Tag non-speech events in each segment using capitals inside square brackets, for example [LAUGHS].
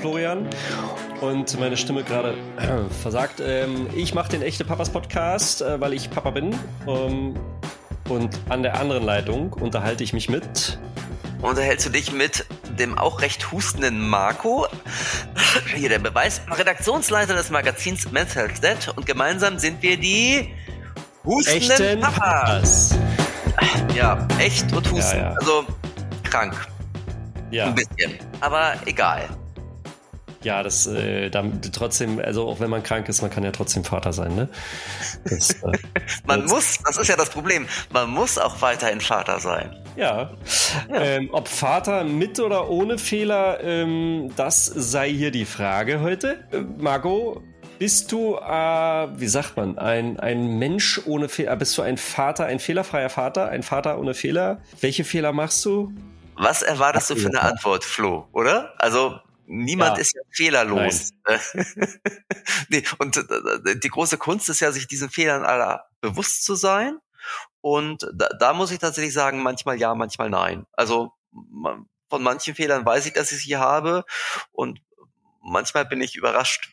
Florian und meine Stimme gerade äh, versagt. Ähm, ich mache den echte Papas Podcast, äh, weil ich Papa bin. Ähm, und an der anderen Leitung unterhalte ich mich mit. Unterhältst du dich mit dem auch recht hustenden Marco? Hier der Beweis. Redaktionsleiter des Magazins Men's Health Dead und gemeinsam sind wir die hustenden Echten Papas. Ja, echt und husten. Ja, ja. Also krank. Ja, Ein bisschen. Aber egal. Ja, das äh, dann, trotzdem, also auch wenn man krank ist, man kann ja trotzdem Vater sein, ne? Das, äh, [LAUGHS] Man muss, das ist ja das Problem, man muss auch weiterhin Vater sein. Ja. Ähm, ob Vater mit oder ohne Fehler, ähm, das sei hier die Frage heute. Äh, Margot, bist du, äh, wie sagt man, ein, ein Mensch ohne Fehler? Bist du ein Vater, ein fehlerfreier Vater, ein Vater ohne Fehler? Welche Fehler machst du? Was erwartest du für eine Ja. Antwort, Flo, oder? Also niemand Ja. ist ja fehlerlos. [LAUGHS] nee, und äh, die große Kunst ist ja, sich diesen Fehlern aller bewusst zu sein. Und da, da muss ich tatsächlich sagen, manchmal ja, manchmal nein. Also von manchen Fehlern weiß ich, dass ich sie habe. Und manchmal bin ich überrascht,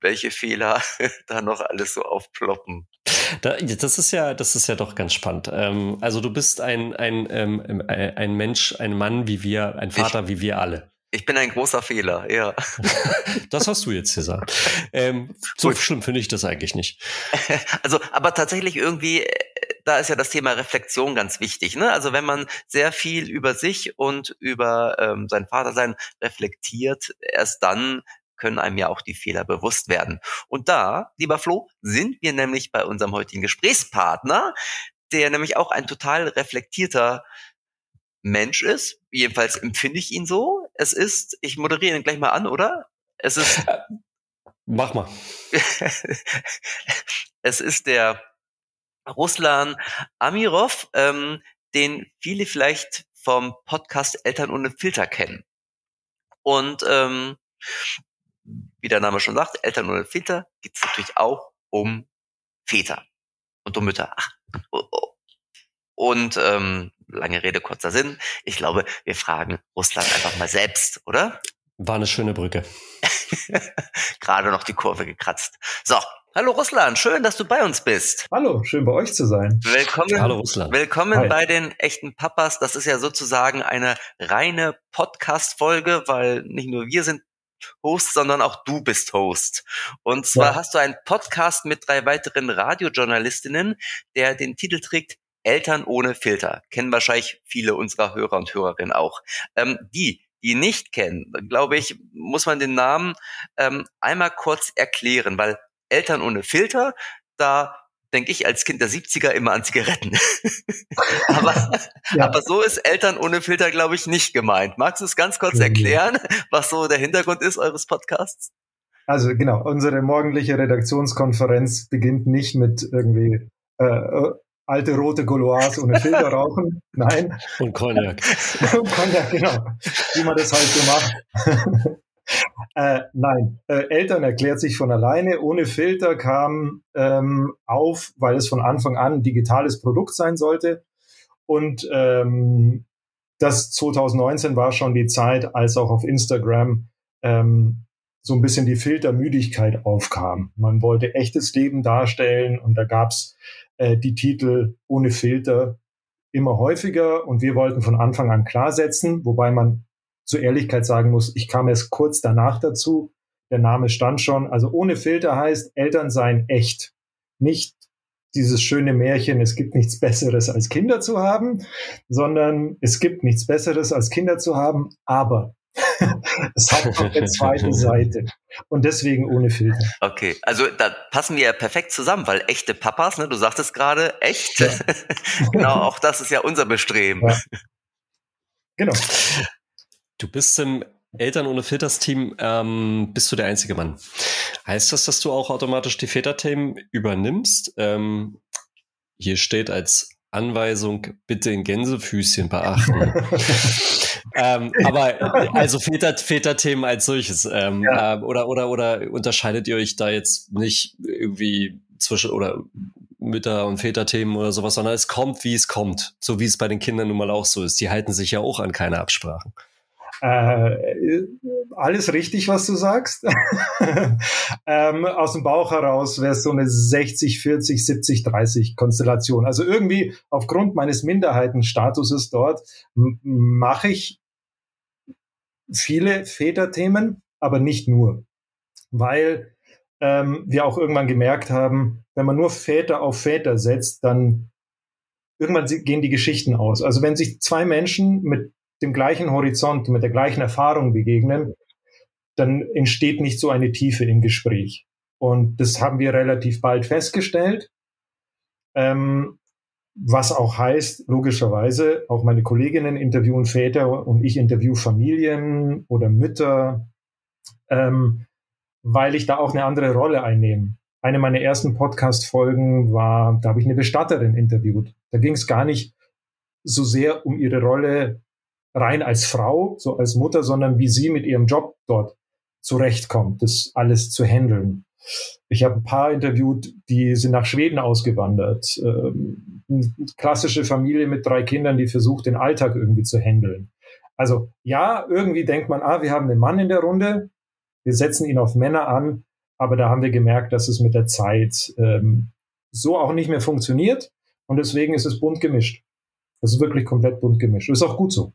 welche Fehler [LAUGHS] da noch alles so aufploppen. Da, das ist ja, das ist ja doch ganz spannend. Ähm, also du bist ein, ein, ähm, ein ein Mensch, ein Mann wie wir, ein Vater wie wir alle. Ich bin ein großer Fehler, ja. [LAUGHS] Das hast du jetzt gesagt. Ähm, so Gut. schlimm finde ich das eigentlich nicht. [LAUGHS] Also, aber tatsächlich irgendwie, äh, da ist ja das Thema Reflexion ganz wichtig. Ne? Also wenn man sehr viel über sich und über ähm, sein Vatersein reflektiert, erst dann können einem ja auch die Fehler bewusst werden. Und da, lieber Flo, sind wir nämlich bei unserem heutigen Gesprächspartner, der nämlich auch ein total reflektierter Mensch ist. Jedenfalls empfinde ich ihn so. Es ist, ich moderiere ihn gleich mal an, oder? Es ist Mach mal. [LAUGHS] es ist der Ruslan Amirov, ähm, den viele vielleicht vom Podcast Eltern ohne Filter kennen. Und ähm, wie der Name schon sagt, Eltern ohne Filter geht es natürlich auch um Väter und um Mütter. Ach, oh, oh. Und ähm, lange Rede, kurzer Sinn. Ich glaube, wir fragen Russland einfach mal selbst, oder? War eine schöne Brücke. [LAUGHS] Gerade noch die Kurve gekratzt. So, hallo Russland, schön, dass du bei uns bist. Hallo, schön bei euch zu sein. Willkommen, Hallo Russland. willkommen Hi. bei den echten Papas. Das ist ja sozusagen eine reine Podcast-Folge, weil nicht nur wir sind Host, sondern auch du bist Host. Und zwar Ja. hast du einen Podcast mit drei weiteren Radiojournalistinnen, der den Titel trägt Eltern ohne Filter. Kennen wahrscheinlich viele unserer Hörer und Hörerinnen auch. Ähm, die, die nicht kennen, glaube ich, muss man den Namen ähm, einmal kurz erklären, weil Eltern ohne Filter, da denke ich als Kind der 70er immer an Zigaretten. [LAUGHS] aber, Ja. aber so ist Eltern ohne Filter, glaube ich, nicht gemeint. Magst du es ganz kurz erklären, was so der Hintergrund ist eures Podcasts? Also genau, unsere morgendliche Redaktionskonferenz beginnt nicht mit irgendwie äh, alte rote Gauloise ohne Filter [LAUGHS] rauchen. Nein, Und Cognac. [LAUGHS] Cognac, genau, wie man das halt so macht. [LAUGHS] äh, nein, äh, Eltern erklärt sich von alleine. Ohne Filter kam ähm, auf, weil es von Anfang an ein digitales Produkt sein sollte. Und ähm, das 2019 war schon die Zeit, als auch auf Instagram ähm, so ein bisschen die Filtermüdigkeit aufkam. Man wollte echtes Leben darstellen und da gab's äh, die Titel ohne Filter immer häufiger und wir wollten von Anfang an klarsetzen, wobei man zur Ehrlichkeit sagen muss, ich kam erst kurz danach dazu. Der Name stand schon. Also ohne Filter heißt Eltern seien echt. Nicht dieses schöne Märchen, es gibt nichts Besseres als Kinder zu haben, sondern es gibt nichts Besseres als Kinder zu haben, aber [LAUGHS] es hat noch eine zweite Seite. Und deswegen ohne Filter. Okay, also da passen wir ja perfekt zusammen, weil echte Papas, ne, du sagtest gerade, echt. Ja. [LAUGHS] genau, auch das ist ja unser Bestreben. Ja. Genau. Du bist im Eltern ohne Filters-Team, ähm, bist du der einzige Mann. Heißt das, dass du auch automatisch die Väterthemen übernimmst? Ähm, hier steht als Anweisung, bitte in Gänsefüßchen beachten. [LAUGHS] ähm, aber also Väter, Väterthemen als solches. Ähm, Ja. äh, oder, oder, oder unterscheidet ihr euch da jetzt nicht irgendwie zwischen oder Mütter- und Väterthemen oder sowas, sondern es kommt, wie es kommt. So wie es bei den Kindern nun mal auch so ist. Die halten sich ja auch an keine Absprachen. Äh, alles richtig, was du sagst. [LAUGHS] ähm, aus dem Bauch heraus wäre es so eine 60, 40, 70, 30 Konstellation. Also irgendwie aufgrund meines Minderheitenstatuses dort mache ich viele Väterthemen, aber nicht nur. Weil ähm, wir auch irgendwann gemerkt haben, wenn man nur Väter auf Väter setzt, dann irgendwann gehen die Geschichten aus. Also wenn sich zwei Menschen mit dem gleichen Horizont, mit der gleichen Erfahrung begegnen, dann entsteht nicht so eine Tiefe im Gespräch. Und das haben wir relativ bald festgestellt. Ähm, was auch heißt, logischerweise, auch meine Kolleginnen interviewen Väter und ich interview Familien oder Mütter, ähm, weil ich da auch eine andere Rolle einnehme. Eine meiner ersten Podcast-Folgen war, da habe ich eine Bestatterin interviewt. Da ging es gar nicht so sehr um ihre Rolle rein als Frau, so als Mutter, sondern wie sie mit ihrem Job dort zurechtkommt, das alles zu handeln. Ich habe ein paar interviewt, die sind nach Schweden ausgewandert. Ähm, eine klassische Familie mit drei Kindern, die versucht, den Alltag irgendwie zu handeln. Also ja, irgendwie denkt man, ah, wir haben einen Mann in der Runde, wir setzen ihn auf Männer an, aber da haben wir gemerkt, dass es mit der Zeit ähm, so auch nicht mehr funktioniert und deswegen ist es bunt gemischt. Es ist wirklich komplett bunt gemischt. Ist auch gut so.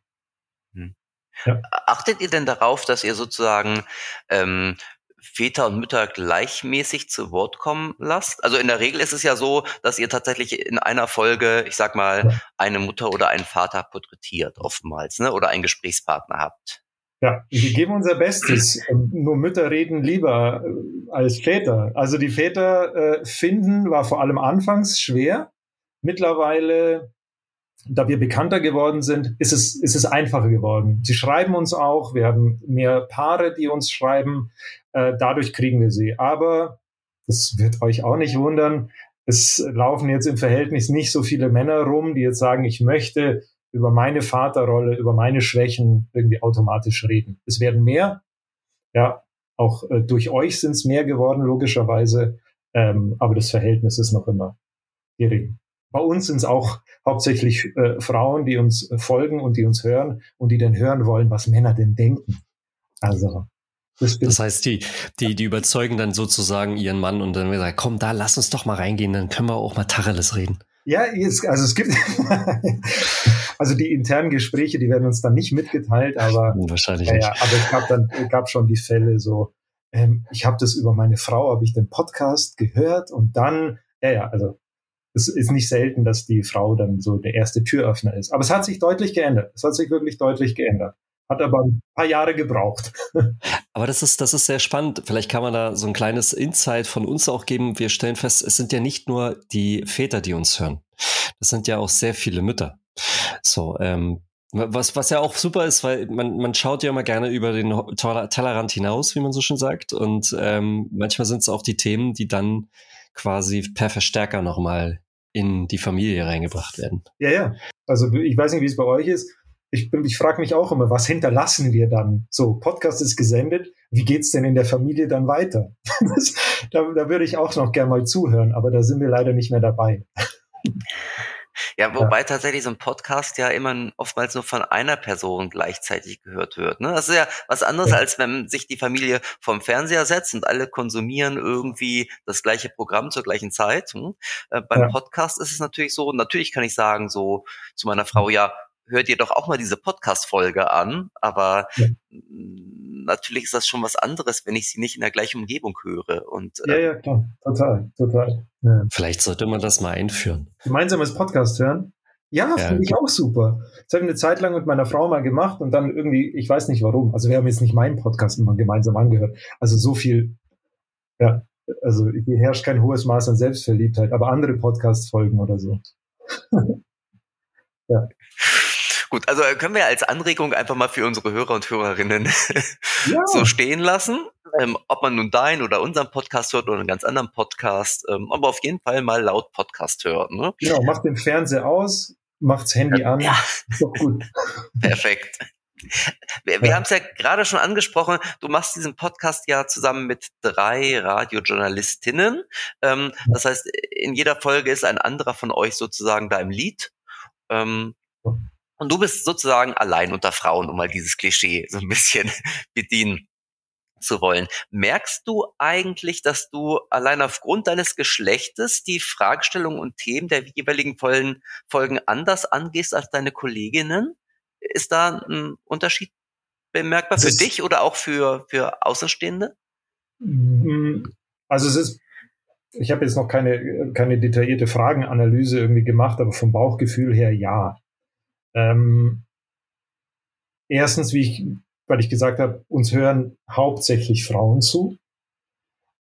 Ja. Achtet ihr denn darauf, dass ihr sozusagen ähm, Väter und Mütter gleichmäßig zu Wort kommen lasst? Also in der Regel ist es ja so, dass ihr tatsächlich in einer Folge, ich sag mal, eine Mutter oder einen Vater porträtiert oftmals, ne? Oder einen Gesprächspartner habt. Ja, wir geben unser Bestes. Nur Mütter reden lieber äh, als Väter. Also die Väter äh, finden war vor allem anfangs schwer. Mittlerweile da wir bekannter geworden sind, ist es, ist es einfacher geworden. Sie schreiben uns auch, wir haben mehr Paare, die uns schreiben, äh, dadurch kriegen wir sie. Aber das wird euch auch nicht wundern, es laufen jetzt im Verhältnis nicht so viele Männer rum, die jetzt sagen, ich möchte über meine Vaterrolle, über meine Schwächen irgendwie automatisch reden. Es werden mehr, ja, auch äh, durch euch sind es mehr geworden, logischerweise, ähm, aber das Verhältnis ist noch immer gering. Bei uns sind es auch hauptsächlich äh, Frauen, die uns folgen und die uns hören und die dann hören wollen, was Männer denn denken. Also das, das, heißt, die, die, die überzeugen dann sozusagen ihren Mann und dann sagen, komm, da lass uns doch mal reingehen, dann können wir auch mal Tacheles reden. Ja, jetzt, also es gibt [LAUGHS] also die internen Gespräche, die werden uns dann nicht mitgeteilt, aber [LAUGHS] wahrscheinlich ja, nicht. Aber es gab dann gab schon die Fälle so, ähm, ich habe das über meine Frau, habe ich den Podcast gehört und dann, ja, ja, also es ist nicht selten, dass die Frau dann so der erste Türöffner ist. Aber es hat sich deutlich geändert. Es hat sich wirklich deutlich geändert. Hat aber ein paar Jahre gebraucht. [LAUGHS] Aber das ist, das ist sehr spannend. Vielleicht kann man da so ein kleines Insight von uns auch geben. Wir stellen fest, es sind ja nicht nur die Väter, die uns hören. Das sind ja auch sehr viele Mütter. So, ähm, was, was ja auch super ist, weil man, man schaut ja immer gerne über den Tellerrand hinaus, wie man so schön sagt. Und ähm, manchmal sind es auch die Themen, die dann quasi per Verstärker nochmal in die Familie reingebracht werden. Ja, ja. Also ich weiß nicht, wie es bei euch ist. Ich, ich frage mich auch immer, was hinterlassen wir dann? So, Podcast ist gesendet, wie geht's denn in der Familie dann weiter? [LAUGHS] Das, da, da würde ich auch noch gern mal zuhören, aber da sind wir leider nicht mehr dabei. Ja, wobei ja. tatsächlich so ein Podcast ja immer oftmals nur von einer Person gleichzeitig gehört wird. Ne? Das ist ja was anderes, ja. als wenn sich die Familie vom Fernseher setzt und alle konsumieren irgendwie das gleiche Programm zur gleichen Zeit. Hm? Äh, beim ja. Podcast ist es natürlich so, natürlich kann ich sagen so zu meiner Frau, ja, hört ihr doch auch mal diese Podcast-Folge an, aber ja. Natürlich ist das schon was anderes, wenn ich sie nicht in der gleichen Umgebung höre. Und, äh, ja, ja, klar, total, total. Ja. Vielleicht sollte man das mal einführen. Gemeinsames Podcast hören? Ja, ja finde ich auch super. Das habe ich eine Zeit lang mit meiner Frau mal gemacht und dann irgendwie, ich weiß nicht warum. Also wir haben jetzt nicht meinen Podcast immer gemeinsam angehört. Also so viel, ja, also hier herrscht kein hohes Maß an Selbstverliebtheit, aber andere Podcast-Folgen oder so. [LAUGHS] ja. Gut, also können wir als Anregung einfach mal für unsere Hörer und Hörerinnen [LAUGHS] ja. so stehen lassen. Ähm, ob man nun dein oder unseren Podcast hört oder einen ganz anderen Podcast, ähm, aber auf jeden Fall mal laut Podcast hören. Ne? Genau, macht den Fernseher aus, macht's Handy ja, an. Ja. Ist doch gut. [LAUGHS] Perfekt. Wir, wir ja. haben es ja gerade schon angesprochen, du machst diesen Podcast ja zusammen mit drei Radiojournalistinnen. Ähm, das heißt, in jeder Folge ist ein anderer von euch sozusagen da im Lied. Ähm, und du bist sozusagen allein unter Frauen, um mal dieses Klischee so ein bisschen [LAUGHS] bedienen zu wollen. Merkst du eigentlich, dass du allein aufgrund deines Geschlechtes die Fragestellungen und Themen der jeweiligen Folgen anders angehst als deine Kolleginnen? Ist da ein Unterschied bemerkbar für dich oder auch für, für Außenstehende? Mhm. Also es ist, ich habe jetzt noch keine, keine detaillierte Fragenanalyse irgendwie gemacht, aber vom Bauchgefühl her ja. Ähm, erstens, wie ich, weil ich gesagt habe, uns hören hauptsächlich Frauen zu.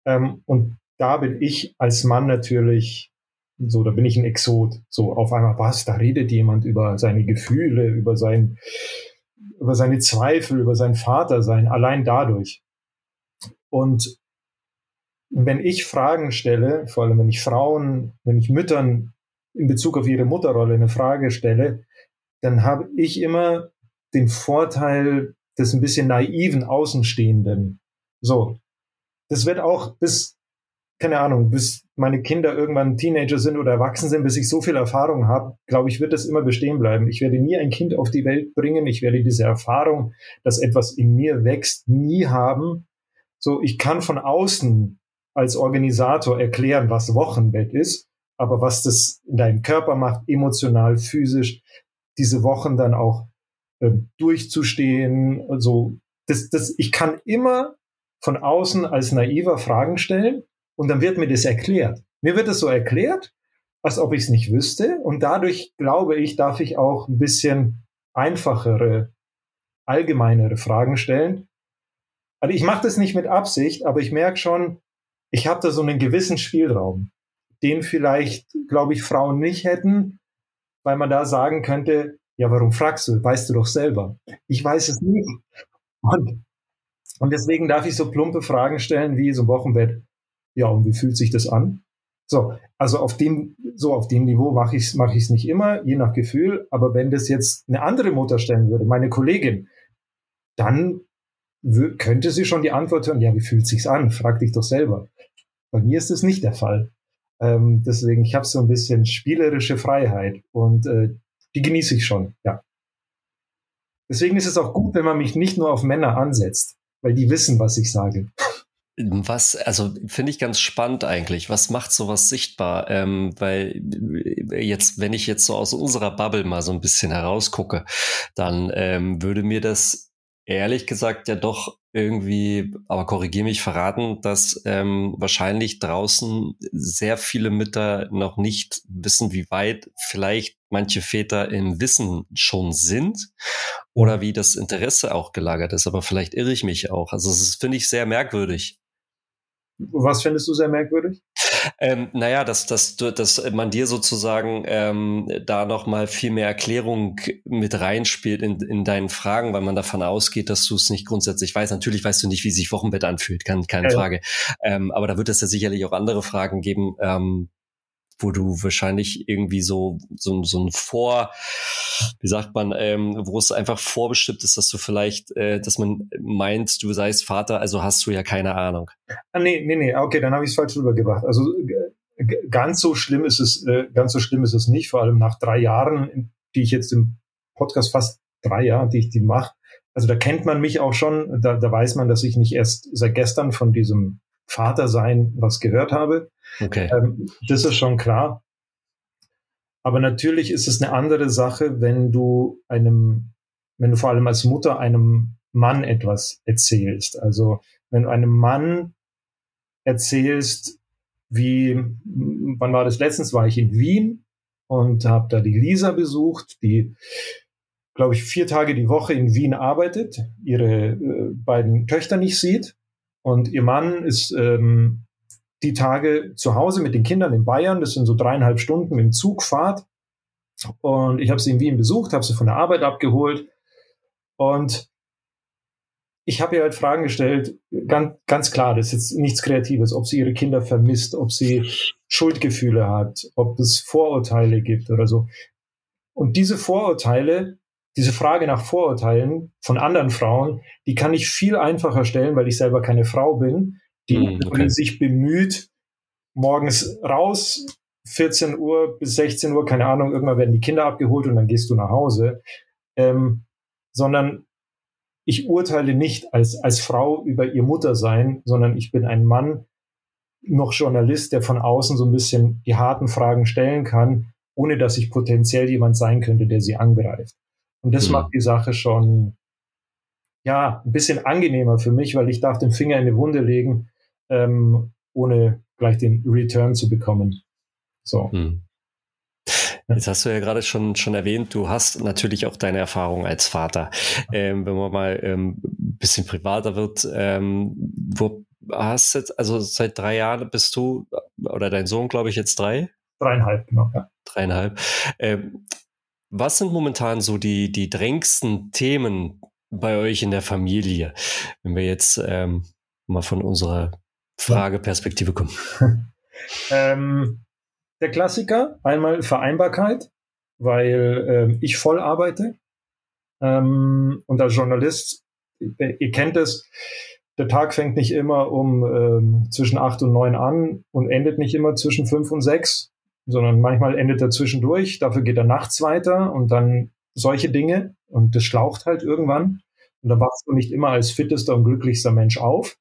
Ähm, und da bin ich als Mann natürlich so, da bin ich ein Exot. So auf einmal, was, da redet jemand über seine Gefühle, über sein, über seine Zweifel, über sein Vatersein, allein dadurch. Und wenn ich Fragen stelle, vor allem wenn ich Frauen, wenn ich Müttern in Bezug auf ihre Mutterrolle eine Frage stelle, dann habe ich immer den Vorteil des ein bisschen naiven Außenstehenden. So. Das wird auch bis, keine Ahnung, bis meine Kinder irgendwann Teenager sind oder erwachsen sind, bis ich so viel Erfahrung habe, glaube ich, wird das immer bestehen bleiben. Ich werde nie ein Kind auf die Welt bringen. Ich werde diese Erfahrung, dass etwas in mir wächst, nie haben. So, ich kann von außen als Organisator erklären, was Wochenbett ist, aber was das in deinem Körper macht, emotional, physisch, diese Wochen dann auch äh, durchzustehen. Also das, das, ich kann immer von außen als naiver Fragen stellen und dann wird mir das erklärt. Mir wird es so erklärt, als ob ich es nicht wüsste. Und dadurch, glaube ich, darf ich auch ein bisschen einfachere, allgemeinere Fragen stellen. Also ich mache das nicht mit Absicht, aber ich merke schon, ich habe da so einen gewissen Spielraum, den vielleicht, glaube ich, Frauen nicht hätten, weil man da sagen könnte, ja, warum fragst du? Weißt du doch selber. Ich weiß es nicht. Und, und deswegen darf ich so plumpe Fragen stellen wie so ein Wochenbett. Ja, und wie fühlt sich das an? So, also auf dem, so auf dem Niveau mache ich es mach ich's nicht immer, je nach Gefühl. Aber wenn das jetzt eine andere Mutter stellen würde, meine Kollegin, dann könnte sie schon die Antwort hören, ja, wie fühlt sich's an? Frag dich doch selber. Bei mir ist das nicht der Fall. Ähm, deswegen, ich habe so ein bisschen spielerische Freiheit und äh, die genieße ich schon, ja. Deswegen ist es auch gut, wenn man mich nicht nur auf Männer ansetzt, weil die wissen, was ich sage. Was, also finde ich ganz spannend eigentlich. Was macht sowas sichtbar? Ähm, weil jetzt, wenn ich jetzt so aus unserer Bubble mal so ein bisschen herausgucke, dann ähm, würde mir das ehrlich gesagt ja doch irgendwie, aber korrigiere mich, verraten, dass ähm, wahrscheinlich draußen sehr viele Mütter noch nicht wissen, wie weit vielleicht manche Väter im Wissen schon sind oder wie das Interesse auch gelagert ist. Aber vielleicht irre ich mich auch. Also das finde ich sehr merkwürdig. Was findest du sehr merkwürdig? Ähm, naja, dass, dass, dass man dir sozusagen ähm, da nochmal viel mehr Erklärung mit reinspielt in, in deinen Fragen, weil man davon ausgeht, dass du es nicht grundsätzlich weißt. Natürlich weißt du nicht, wie sich Wochenbett anfühlt, kann, keine ja. Frage. Ähm, aber da wird es ja sicherlich auch andere Fragen geben, ähm, wo du wahrscheinlich irgendwie so, so, so ein Vor, wie sagt man, ähm, wo es einfach vorbestimmt ist, dass du vielleicht, äh, dass man meint, du seist Vater, also hast du ja keine Ahnung. Ah, nee, nee, nee, okay, dann habe ich es falsch rübergebracht. Also ganz so schlimm ist es, äh, ganz so schlimm ist es nicht, vor allem nach drei Jahren, die ich jetzt im Podcast fast drei Jahre, die ich die mache. Also da kennt man mich auch schon, da, da weiß man, dass ich nicht erst seit gestern von diesem Vater sein was gehört habe. Okay. Ähm, das ist schon klar. Aber natürlich ist es eine andere Sache, wenn du einem, wenn du vor allem als Mutter einem Mann etwas erzählst. Also wenn du einem Mann erzählst, wie, wann war das letztens, war ich in Wien und habe da die Lisa besucht, die, glaube ich, vier Tage die Woche in Wien arbeitet, ihre äh, beiden Töchter nicht sieht und ihr Mann ist ähm, die Tage zu Hause mit den Kindern in Bayern. Das sind so dreieinhalb Stunden mit dem Zugfahrt. Und ich habe sie in Wien besucht, habe sie von der Arbeit abgeholt. Und ich habe ihr halt Fragen gestellt, ganz, ganz klar, das ist jetzt nichts Kreatives, ob sie ihre Kinder vermisst, ob sie Schuldgefühle hat, ob es Vorurteile gibt oder so. Und diese Vorurteile diese Frage nach Vorurteilen von anderen Frauen, die kann ich viel einfacher stellen, weil ich selber keine Frau bin, die mm, okay. sich bemüht, morgens raus, 14 Uhr bis 16 Uhr, keine Ahnung, irgendwann werden die Kinder abgeholt und dann gehst du nach Hause. Ähm, sondern ich urteile nicht als, als Frau über ihr Muttersein, sondern ich bin ein Mann, noch Journalist, der von außen so ein bisschen die harten Fragen stellen kann, ohne dass ich potenziell jemand sein könnte, der sie angreift. Und das mhm. macht die Sache schon, ja, ein bisschen angenehmer für mich, weil ich darf den Finger in die Wunde legen, ähm, ohne gleich den Return zu bekommen. So. Mhm. Jetzt hast du ja gerade schon, schon erwähnt, du hast natürlich auch deine Erfahrung als Vater. Ähm, wenn man mal ähm, bisschen privater wird, ähm, wo hast jetzt, also seit drei Jahren bist du, oder dein Sohn, glaube ich, jetzt drei? Dreieinhalb, genau, ja. Dreieinhalb. Ähm, was sind momentan so die, die drängsten Themen bei euch in der Familie, wenn wir jetzt ähm, mal von unserer Frageperspektive kommen? [LAUGHS] ähm, der Klassiker, einmal Vereinbarkeit, weil ähm, ich voll arbeite ähm, und als Journalist, ihr kennt es, der Tag fängt nicht immer um ähm, zwischen acht und neun an und endet nicht immer zwischen fünf und sechs, sondern manchmal endet er zwischendurch. Dafür geht er nachts weiter und dann solche Dinge und das schlaucht halt irgendwann. Und da wachst du nicht immer als fittester und glücklichster Mensch auf,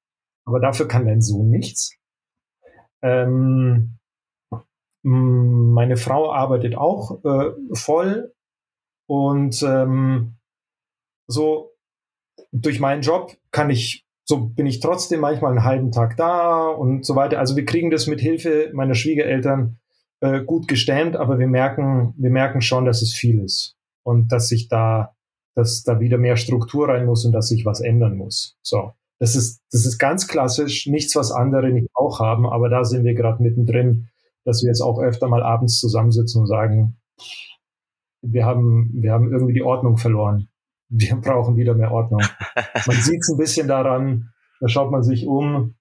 aber dafür kann dein Sohn nichts. Ähm, meine Frau arbeitet auch äh, voll und ähm, so durch meinen Job kann ich so bin ich trotzdem manchmal einen halben Tag da und so weiter. Also wir kriegen das mit Hilfe meiner Schwiegereltern äh, gut gestemmt, aber wir merken, wir merken schon, dass es viel ist und dass sich da, dass da wieder mehr Struktur rein muss und dass sich was ändern muss. So. Das ist, das ist ganz klassisch, nichts, was andere nicht auch haben, aber da sind wir gerade mittendrin, dass wir jetzt auch öfter mal abends zusammensitzen und sagen, wir haben, wir haben irgendwie die Ordnung verloren wir [LAUGHS] brauchen wieder mehr Ordnung. [LAUGHS] Man sieht es ein bisschen daran, da schaut man sich um.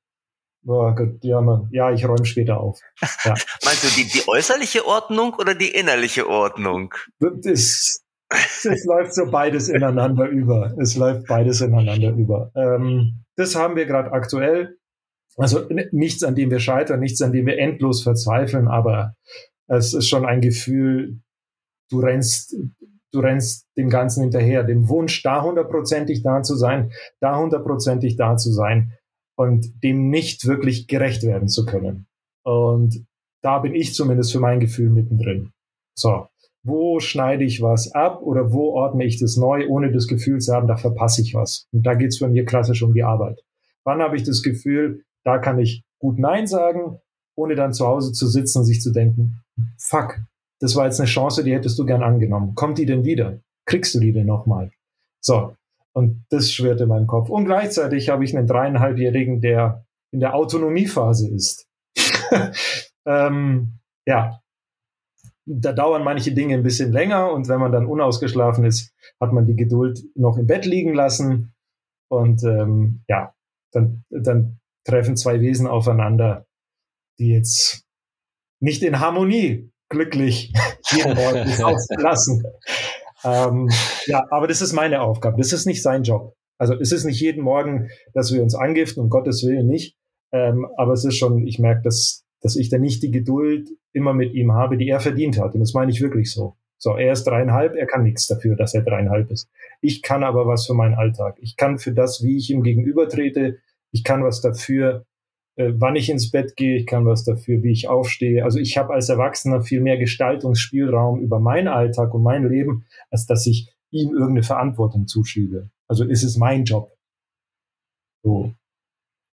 Oh Gott, ja, man, ja, ich räume später auf. Ja. [LAUGHS] Meinst du die, die äußerliche Ordnung oder die innerliche Ordnung? Das, [LAUGHS] es läuft so beides ineinander über. Es läuft beides ineinander über. Ähm, das haben wir gerade aktuell. Also nichts, an dem wir scheitern, nichts, an dem wir endlos verzweifeln, aber es ist schon ein Gefühl, du rennst, du rennst dem Ganzen hinterher, dem Wunsch, da hundertprozentig da zu sein, da hundertprozentig da zu sein und dem nicht wirklich gerecht werden zu können. Und da bin ich zumindest für mein Gefühl mittendrin. So, wo schneide ich was ab oder wo ordne ich das neu, ohne das Gefühl zu haben, da verpasse ich was. Und da geht's bei mir klassisch um die Arbeit. Wann habe ich das Gefühl, da kann ich gut Nein sagen, ohne dann zu Hause zu sitzen und sich zu denken, fuck, das war jetzt eine Chance, die hättest du gern angenommen. Kommt die denn wieder? Kriegst du die denn nochmal? So. Und das schwirrt in meinem Kopf. Und gleichzeitig habe ich einen dreieinhalbjährigen, der in der Autonomiephase ist. [LAUGHS] ähm, ja, da dauern manche Dinge ein bisschen länger und wenn man dann unausgeschlafen ist, hat man die Geduld noch im Bett liegen lassen und ähm, ja, dann, dann treffen zwei Wesen aufeinander, die jetzt nicht in Harmonie glücklich [LAUGHS] jeden Ort [LAUGHS] ins Haus lassen. Ähm, ja, aber das ist meine Aufgabe. Das ist nicht sein Job. Also es ist nicht jeden Morgen, dass wir uns angiften, um Gottes Willen nicht. Ähm, aber es ist schon, ich merke, dass, dass ich da nicht die Geduld immer mit ihm habe, die er verdient hat. Und das meine ich wirklich so. So, er ist dreieinhalb, er kann nichts dafür, dass er dreieinhalb ist. Ich kann aber was für meinen Alltag. Ich kann für das, wie ich ihm gegenübertrete, ich kann was dafür, äh, wann ich ins Bett gehe, ich kann was dafür, wie ich aufstehe. Also ich habe als Erwachsener viel mehr Gestaltungsspielraum über meinen Alltag und mein Leben, als dass ich ihm irgendeine Verantwortung zuschiebe. Also ist es mein Job. So.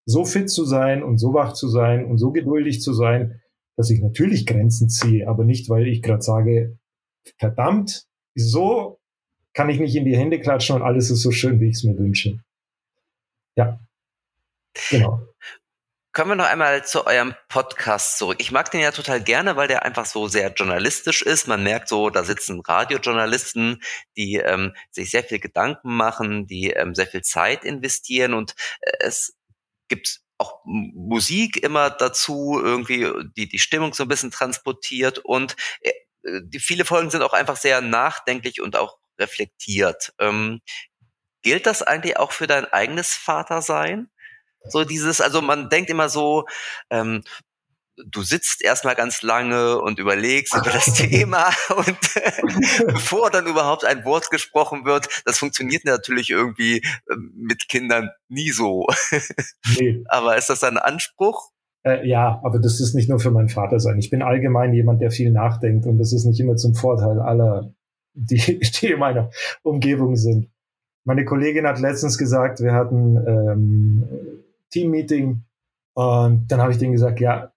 So fit zu sein und so wach zu sein und so geduldig zu sein, dass ich natürlich Grenzen ziehe, aber nicht, weil ich gerade sage, verdammt, so kann ich nicht in die Hände klatschen und alles ist so schön, wie ich es mir wünsche. Ja, genau. Kommen wir noch einmal zu eurem Podcast zurück. Ich mag den ja total gerne, weil der einfach so sehr journalistisch ist. Man merkt so, da sitzen Radiojournalisten, die ähm, sich sehr viel Gedanken machen, die ähm, sehr viel Zeit investieren und äh, es gibt auch Musik immer dazu, irgendwie die die Stimmung so ein bisschen transportiert und äh, die viele Folgen sind auch einfach sehr nachdenklich und auch reflektiert. Ähm, gilt das eigentlich auch für dein eigenes Vatersein? So dieses, also man denkt immer so, ähm, du sitzt erstmal ganz lange und überlegst über das [LAUGHS] Thema und [LAUGHS] bevor dann überhaupt ein Wort gesprochen wird, das funktioniert natürlich irgendwie ähm, mit Kindern nie so. [LAUGHS] Nee. Aber ist das ein Anspruch? Äh, ja, aber das ist nicht nur für meinen Vater sein. Ich bin allgemein jemand, der viel nachdenkt und das ist nicht immer zum Vorteil aller, die, die in meiner Umgebung sind. Meine Kollegin hat letztens gesagt, wir hatten ähm, Team-Meeting und dann habe ich denen gesagt, ja,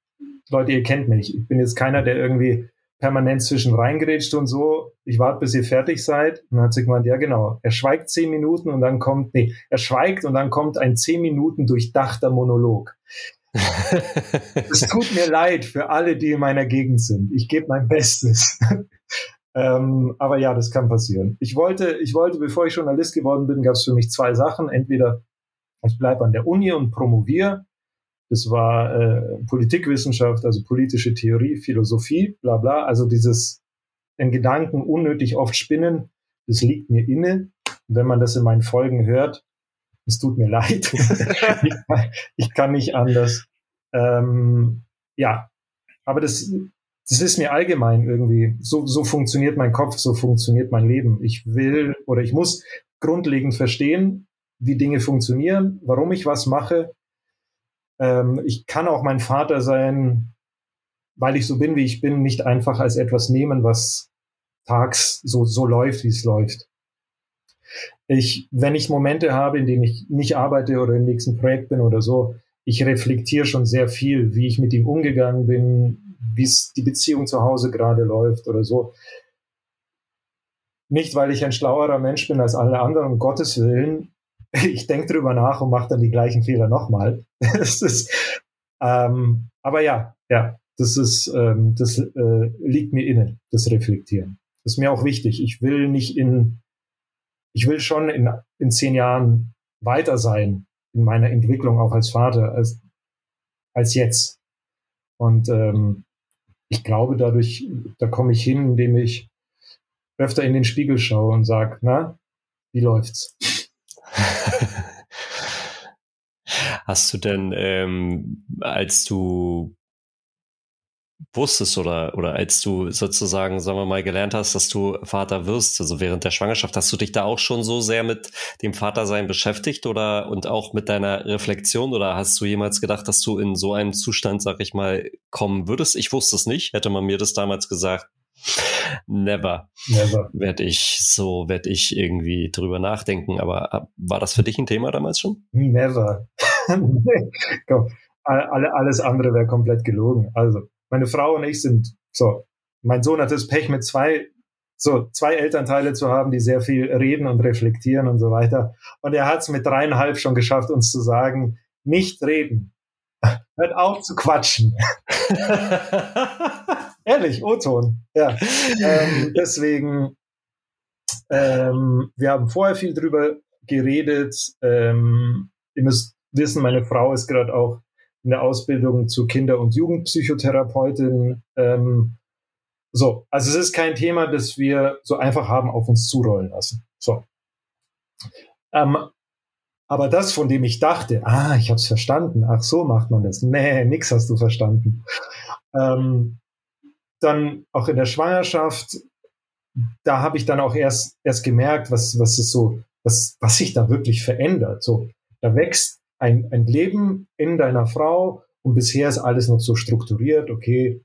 Leute, ihr kennt mich. Ich bin jetzt keiner, der irgendwie permanent zwischen reingerätscht und so. Ich warte, bis ihr fertig seid. Und dann hat sie gemeint, ja genau. Er schweigt zehn Minuten und dann kommt, nee, er schweigt und dann kommt ein zehn Minuten durchdachter Monolog. [LAUGHS] es tut mir leid für alle, die in meiner Gegend sind. Ich gebe mein Bestes. [LAUGHS] ähm, aber ja, das kann passieren. Ich wollte, ich wollte, bevor ich Journalist geworden bin, gab es für mich zwei Sachen. Entweder ich bleibe an der Uni und promoviere das war äh, Politikwissenschaft, also politische Theorie, Philosophie, bla bla. Also dieses in Gedanken unnötig oft spinnen, das liegt mir inne. Und wenn man das in meinen Folgen hört, es tut mir [LAUGHS] leid. ich, ich, kann nicht anders. Ähm, ja, aber das, das ist mir allgemein irgendwie. So, so funktioniert mein Kopf, so funktioniert mein Leben. Ich will oder ich muss grundlegend verstehen, wie Dinge funktionieren, warum ich was mache ähm, ich kann auch mein Vater sein, weil ich so bin, wie ich bin, nicht einfach als etwas nehmen, was tags so, so läuft, wie es läuft. Ich, wenn ich Momente habe, in denen ich nicht arbeite oder im nächsten Projekt bin oder so, ich reflektiere schon sehr viel, wie ich mit ihm umgegangen bin, wie es die Beziehung zu Hause gerade läuft oder so. Nicht, weil ich ein schlauerer Mensch bin als alle anderen, um Gottes Willen, [LAUGHS] ich denke drüber nach und mache dann die gleichen Fehler nochmal. [LAUGHS] das ist, ähm, aber ja, ja, das ist, ähm, das äh, liegt mir inne, das Reflektieren. Das ist mir auch wichtig. Ich will nicht in, ich will schon in, in zehn Jahren weiter sein in meiner Entwicklung auch als Vater als, als jetzt. Und ähm, ich glaube, dadurch, da komme ich hin, indem ich öfter in den Spiegel schaue und sage, na, wie läuft's? [LAUGHS] Hast du denn, ähm, als du wusstest oder, oder als du sozusagen, sagen wir mal, gelernt hast, dass du Vater wirst, also während der Schwangerschaft, hast du dich da auch schon so sehr mit dem Vatersein beschäftigt oder und auch mit deiner Reflexion oder hast du jemals gedacht, dass du in so einen Zustand, sag ich mal, kommen würdest? Ich wusste es nicht. Hätte man mir das damals gesagt, Never. Never. Werde ich so, werde ich irgendwie drüber nachdenken. Aber äh, war das für dich ein Thema damals schon? Never. [LAUGHS] Komm, alles andere wäre komplett gelogen. Also, meine Frau und ich sind so. Mein Sohn hat das Pech mit zwei, so zwei Elternteile zu haben, die sehr viel reden und reflektieren und so weiter. Und er hat es mit dreieinhalb schon geschafft, uns zu sagen, nicht reden. Hört auf zu quatschen. [LAUGHS] [LAUGHS] Ehrlich, O-Ton. Ja. ähm, [LAUGHS] deswegen, ähm, wir haben vorher viel drüber geredet. Ähm, ihr müsst wissen, meine Frau ist gerade auch in der Ausbildung zur Kinder- und Jugendpsychotherapeutin. Ähm, so, also es ist kein Thema, das wir so einfach haben auf uns zurollen lassen. So. Ähm, aber das, von dem ich dachte, ah, ich habe es verstanden, ach so macht man das. Nee, nix hast du verstanden. Ähm, dann auch in der Schwangerschaft, da habe ich dann auch erst, erst gemerkt, was, was ist so, was, was sich da wirklich verändert. So, da wächst ein, ein Leben in deiner Frau und bisher ist alles noch so strukturiert, okay,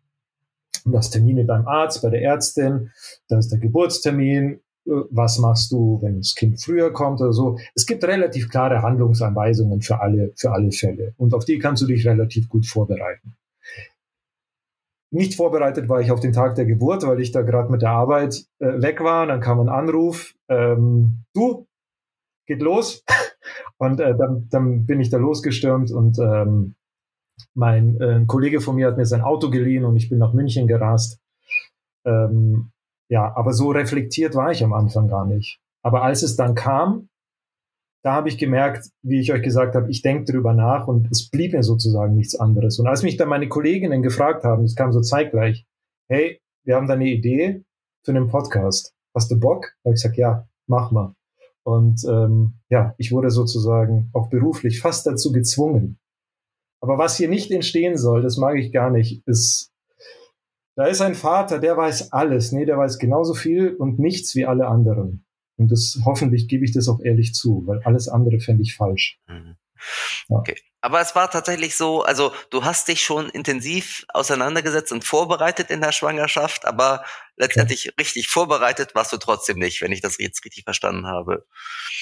du hast Termine beim Arzt, bei der Ärztin, dann ist der Geburtstermin, äh, was machst du, wenn das Kind früher kommt oder so. Es gibt relativ klare Handlungsanweisungen für alle, für alle Fälle und auf die kannst du dich relativ gut vorbereiten. Nicht vorbereitet war ich auf den Tag der Geburt, weil ich da gerade mit der Arbeit äh, weg war. Dann kam ein Anruf, ähm, du, geht los. [LAUGHS] Und äh, dann, dann bin ich da losgestürmt und ähm, mein äh, Kollege von mir hat mir sein Auto geliehen und ich bin nach München gerast. Ähm, ja, aber so reflektiert war ich am Anfang gar nicht. Aber als es dann kam, da habe ich gemerkt, wie ich euch gesagt habe, ich denke drüber nach und es blieb mir sozusagen nichts anderes. Und als mich dann meine Kolleginnen gefragt haben, das kam so zeitgleich, hey, wir haben da eine Idee für einen Podcast. Hast du Bock? Da habe ich gesagt, ja, mach mal. Und ähm, ja, ich wurde sozusagen auch beruflich fast dazu gezwungen. Aber was hier nicht entstehen soll, das mag ich gar nicht, ist, da ist ein Vater, der weiß alles. Nee, der weiß genauso viel und nichts wie alle anderen. Und das hoffentlich gebe ich das auch ehrlich zu, weil alles andere fände ich falsch. Mhm. Ja. Okay. Aber es war tatsächlich so, also du hast dich schon intensiv auseinandergesetzt und vorbereitet in der Schwangerschaft, aber letztendlich ja. richtig vorbereitet warst du trotzdem nicht, wenn ich das jetzt richtig verstanden habe.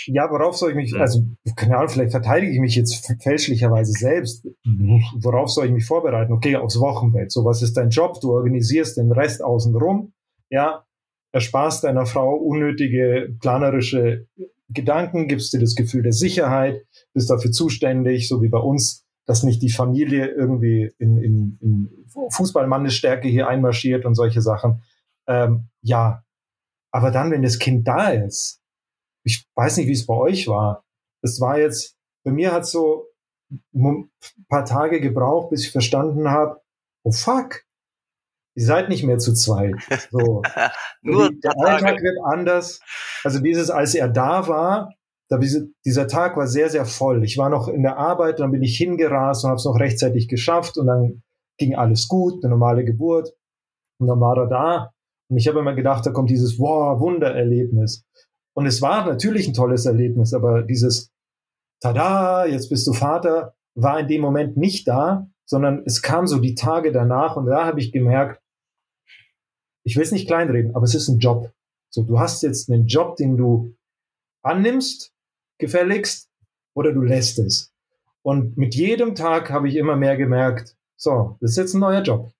Ja, worauf soll ich mich, hm. also keine Ahnung, vielleicht verteidige ich mich jetzt fälschlicherweise selbst. Worauf soll ich mich vorbereiten? Okay, aufs Wochenbett. So, was ist dein Job? Du organisierst den Rest außenrum. Ja, ersparst deiner Frau unnötige planerische Gedanken, gibst dir das Gefühl der Sicherheit, bist dafür zuständig, so wie bei uns, dass nicht die Familie irgendwie in, in, in Fußballmannesstärke hier einmarschiert und solche Sachen. Ähm, ja, aber dann, wenn das Kind da ist, ich weiß nicht, wie es bei euch war. Es war jetzt, bei mir hat so ein paar Tage gebraucht, bis ich verstanden habe, oh fuck, ihr seid nicht mehr zu zweit. So. [LAUGHS] Nur die, der Alltag wird anders. Also dieses, als er da war, da diese, dieser Tag war sehr, sehr voll. Ich war noch in der Arbeit, dann bin ich hingerast und habe es noch rechtzeitig geschafft und dann ging alles gut, eine normale Geburt. Und dann war er da. Und ich habe immer gedacht, da kommt dieses wow, Wundererlebnis. Und es war natürlich ein tolles Erlebnis, aber dieses Tada, jetzt bist du Vater, war in dem Moment nicht da, sondern es kam so die Tage danach und da habe ich gemerkt, ich will es nicht kleinreden, aber es ist ein Job. So, du hast jetzt einen Job, den du annimmst, gefälligst, oder du lässt es. Und mit jedem Tag habe ich immer mehr gemerkt, so, das ist jetzt ein neuer Job.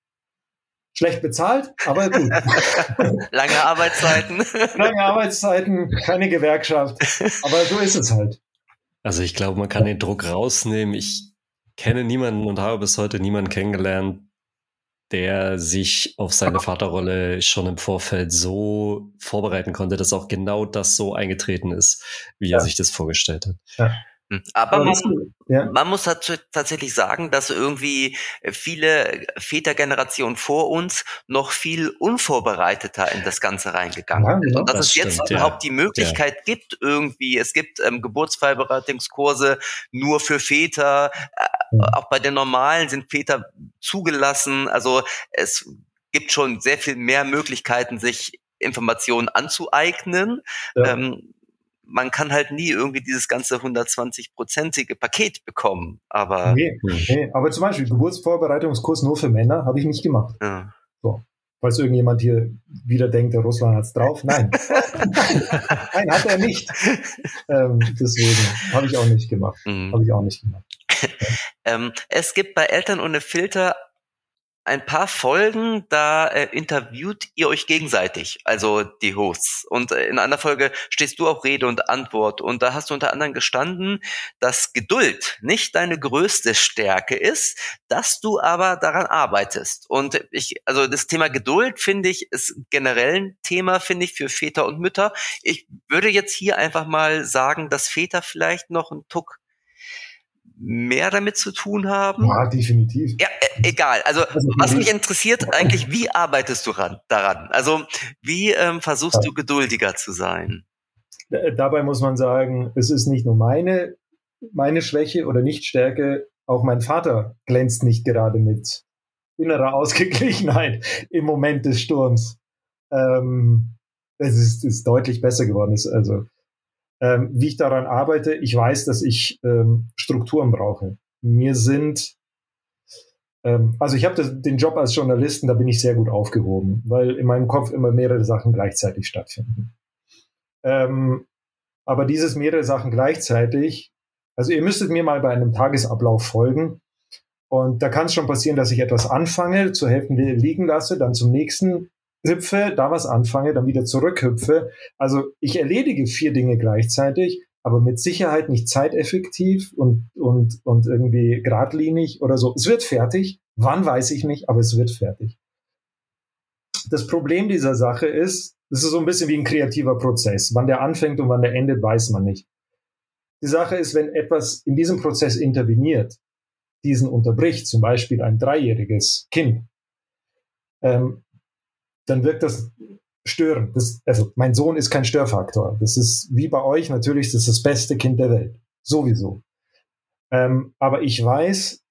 Schlecht bezahlt, aber gut. [LAUGHS] Lange Arbeitszeiten. [LAUGHS] Lange Arbeitszeiten, keine Gewerkschaft. Aber so ist es halt. Also ich glaube, man kann den Druck rausnehmen. Ich kenne niemanden und habe bis heute niemanden kennengelernt, der sich auf seine Vaterrolle schon im Vorfeld so vorbereiten konnte, dass auch genau das so eingetreten ist, wie ja. er sich das vorgestellt hat. Ja. Aber man, ja. man muss tatsächlich sagen, dass irgendwie viele Vätergenerationen vor uns noch viel unvorbereiteter in das Ganze reingegangen ja, sind. Und dass das es jetzt stimmt, überhaupt ja. die Möglichkeit gibt, irgendwie, es gibt ähm, Geburtsfallberatungskurse nur für Väter, äh, auch bei den normalen sind Väter zugelassen. Also es gibt schon sehr viel mehr Möglichkeiten, sich Informationen anzueignen. Ähm, man kann halt nie irgendwie dieses ganze 120-prozentige Paket bekommen. Aber nee, nee, aber zum Beispiel Geburtsvorbereitungskurs nur für Männer habe ich nicht gemacht. Ja. So. Falls irgendjemand hier wieder denkt, der Russland hat's drauf. Nein. [LAUGHS] Nein, hat er nicht. Ähm, deswegen habe ich auch nicht gemacht. Mhm. Habe ich auch nicht gemacht. [LAUGHS] ähm, es gibt bei Eltern ohne Filter ein paar Folgen, da äh, interviewt ihr euch gegenseitig, also die Hosts. Und äh, in einer Folge stehst du auch Rede und Antwort. Und da hast du unter anderem gestanden, dass Geduld nicht deine größte Stärke ist, dass du aber daran arbeitest. Und ich, also das Thema Geduld finde ich ist generell ein Thema, finde ich, für Väter und Mütter. Ich würde jetzt hier einfach mal sagen, dass Väter vielleicht noch einen Tuck mehr damit zu tun haben? Ja, definitiv. Ja, e egal. Also, also was mich interessiert eigentlich, wie arbeitest du ran, daran? Also wie ähm, versuchst ja. du geduldiger zu sein? Dabei muss man sagen, es ist nicht nur meine, meine Schwäche oder Nichtstärke, auch mein Vater glänzt nicht gerade mit innerer Ausgeglichenheit [LAUGHS] im Moment des Sturms. Ähm, es ist, ist deutlich besser geworden. Ist also ähm, wie ich daran arbeite, ich weiß, dass ich ähm, Strukturen brauche. Mir sind, ähm, also ich habe den Job als Journalisten, da bin ich sehr gut aufgehoben, weil in meinem Kopf immer mehrere Sachen gleichzeitig stattfinden. Ähm, aber dieses mehrere Sachen gleichzeitig, also ihr müsstet mir mal bei einem Tagesablauf folgen. Und da kann es schon passieren, dass ich etwas anfange, zur Hälfte liegen lasse, dann zum nächsten hüpfe, da was anfange, dann wieder zurückhüpfe. Also ich erledige vier Dinge gleichzeitig, aber mit Sicherheit nicht zeiteffektiv und, und, und irgendwie geradlinig oder so. Es wird fertig. Wann weiß ich nicht, aber es wird fertig. Das Problem dieser Sache ist, es ist so ein bisschen wie ein kreativer Prozess. Wann der anfängt und wann der endet, weiß man nicht. Die Sache ist, wenn etwas in diesem Prozess interveniert, diesen unterbricht, zum Beispiel ein dreijähriges Kind, ähm, dann wirkt das störend. Das, also mein Sohn ist kein Störfaktor. Das ist wie bei euch natürlich, das ist das beste Kind der Welt. Sowieso. Ähm, aber ich weiß,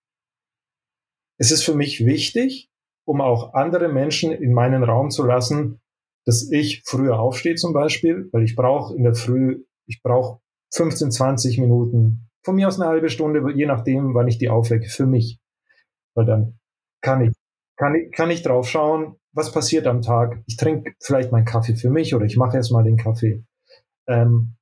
es ist für mich wichtig, um auch andere Menschen in meinen Raum zu lassen, dass ich früher aufstehe zum Beispiel, weil ich brauche in der Früh, ich brauche 15, 20 Minuten, von mir aus eine halbe Stunde, je nachdem, wann ich die aufwecke, für mich. Weil dann kann ich, kann ich, kann ich drauf schauen, was passiert am Tag. Ich trinke vielleicht meinen Kaffee für mich oder ich mache erstmal den Kaffee. Ähm,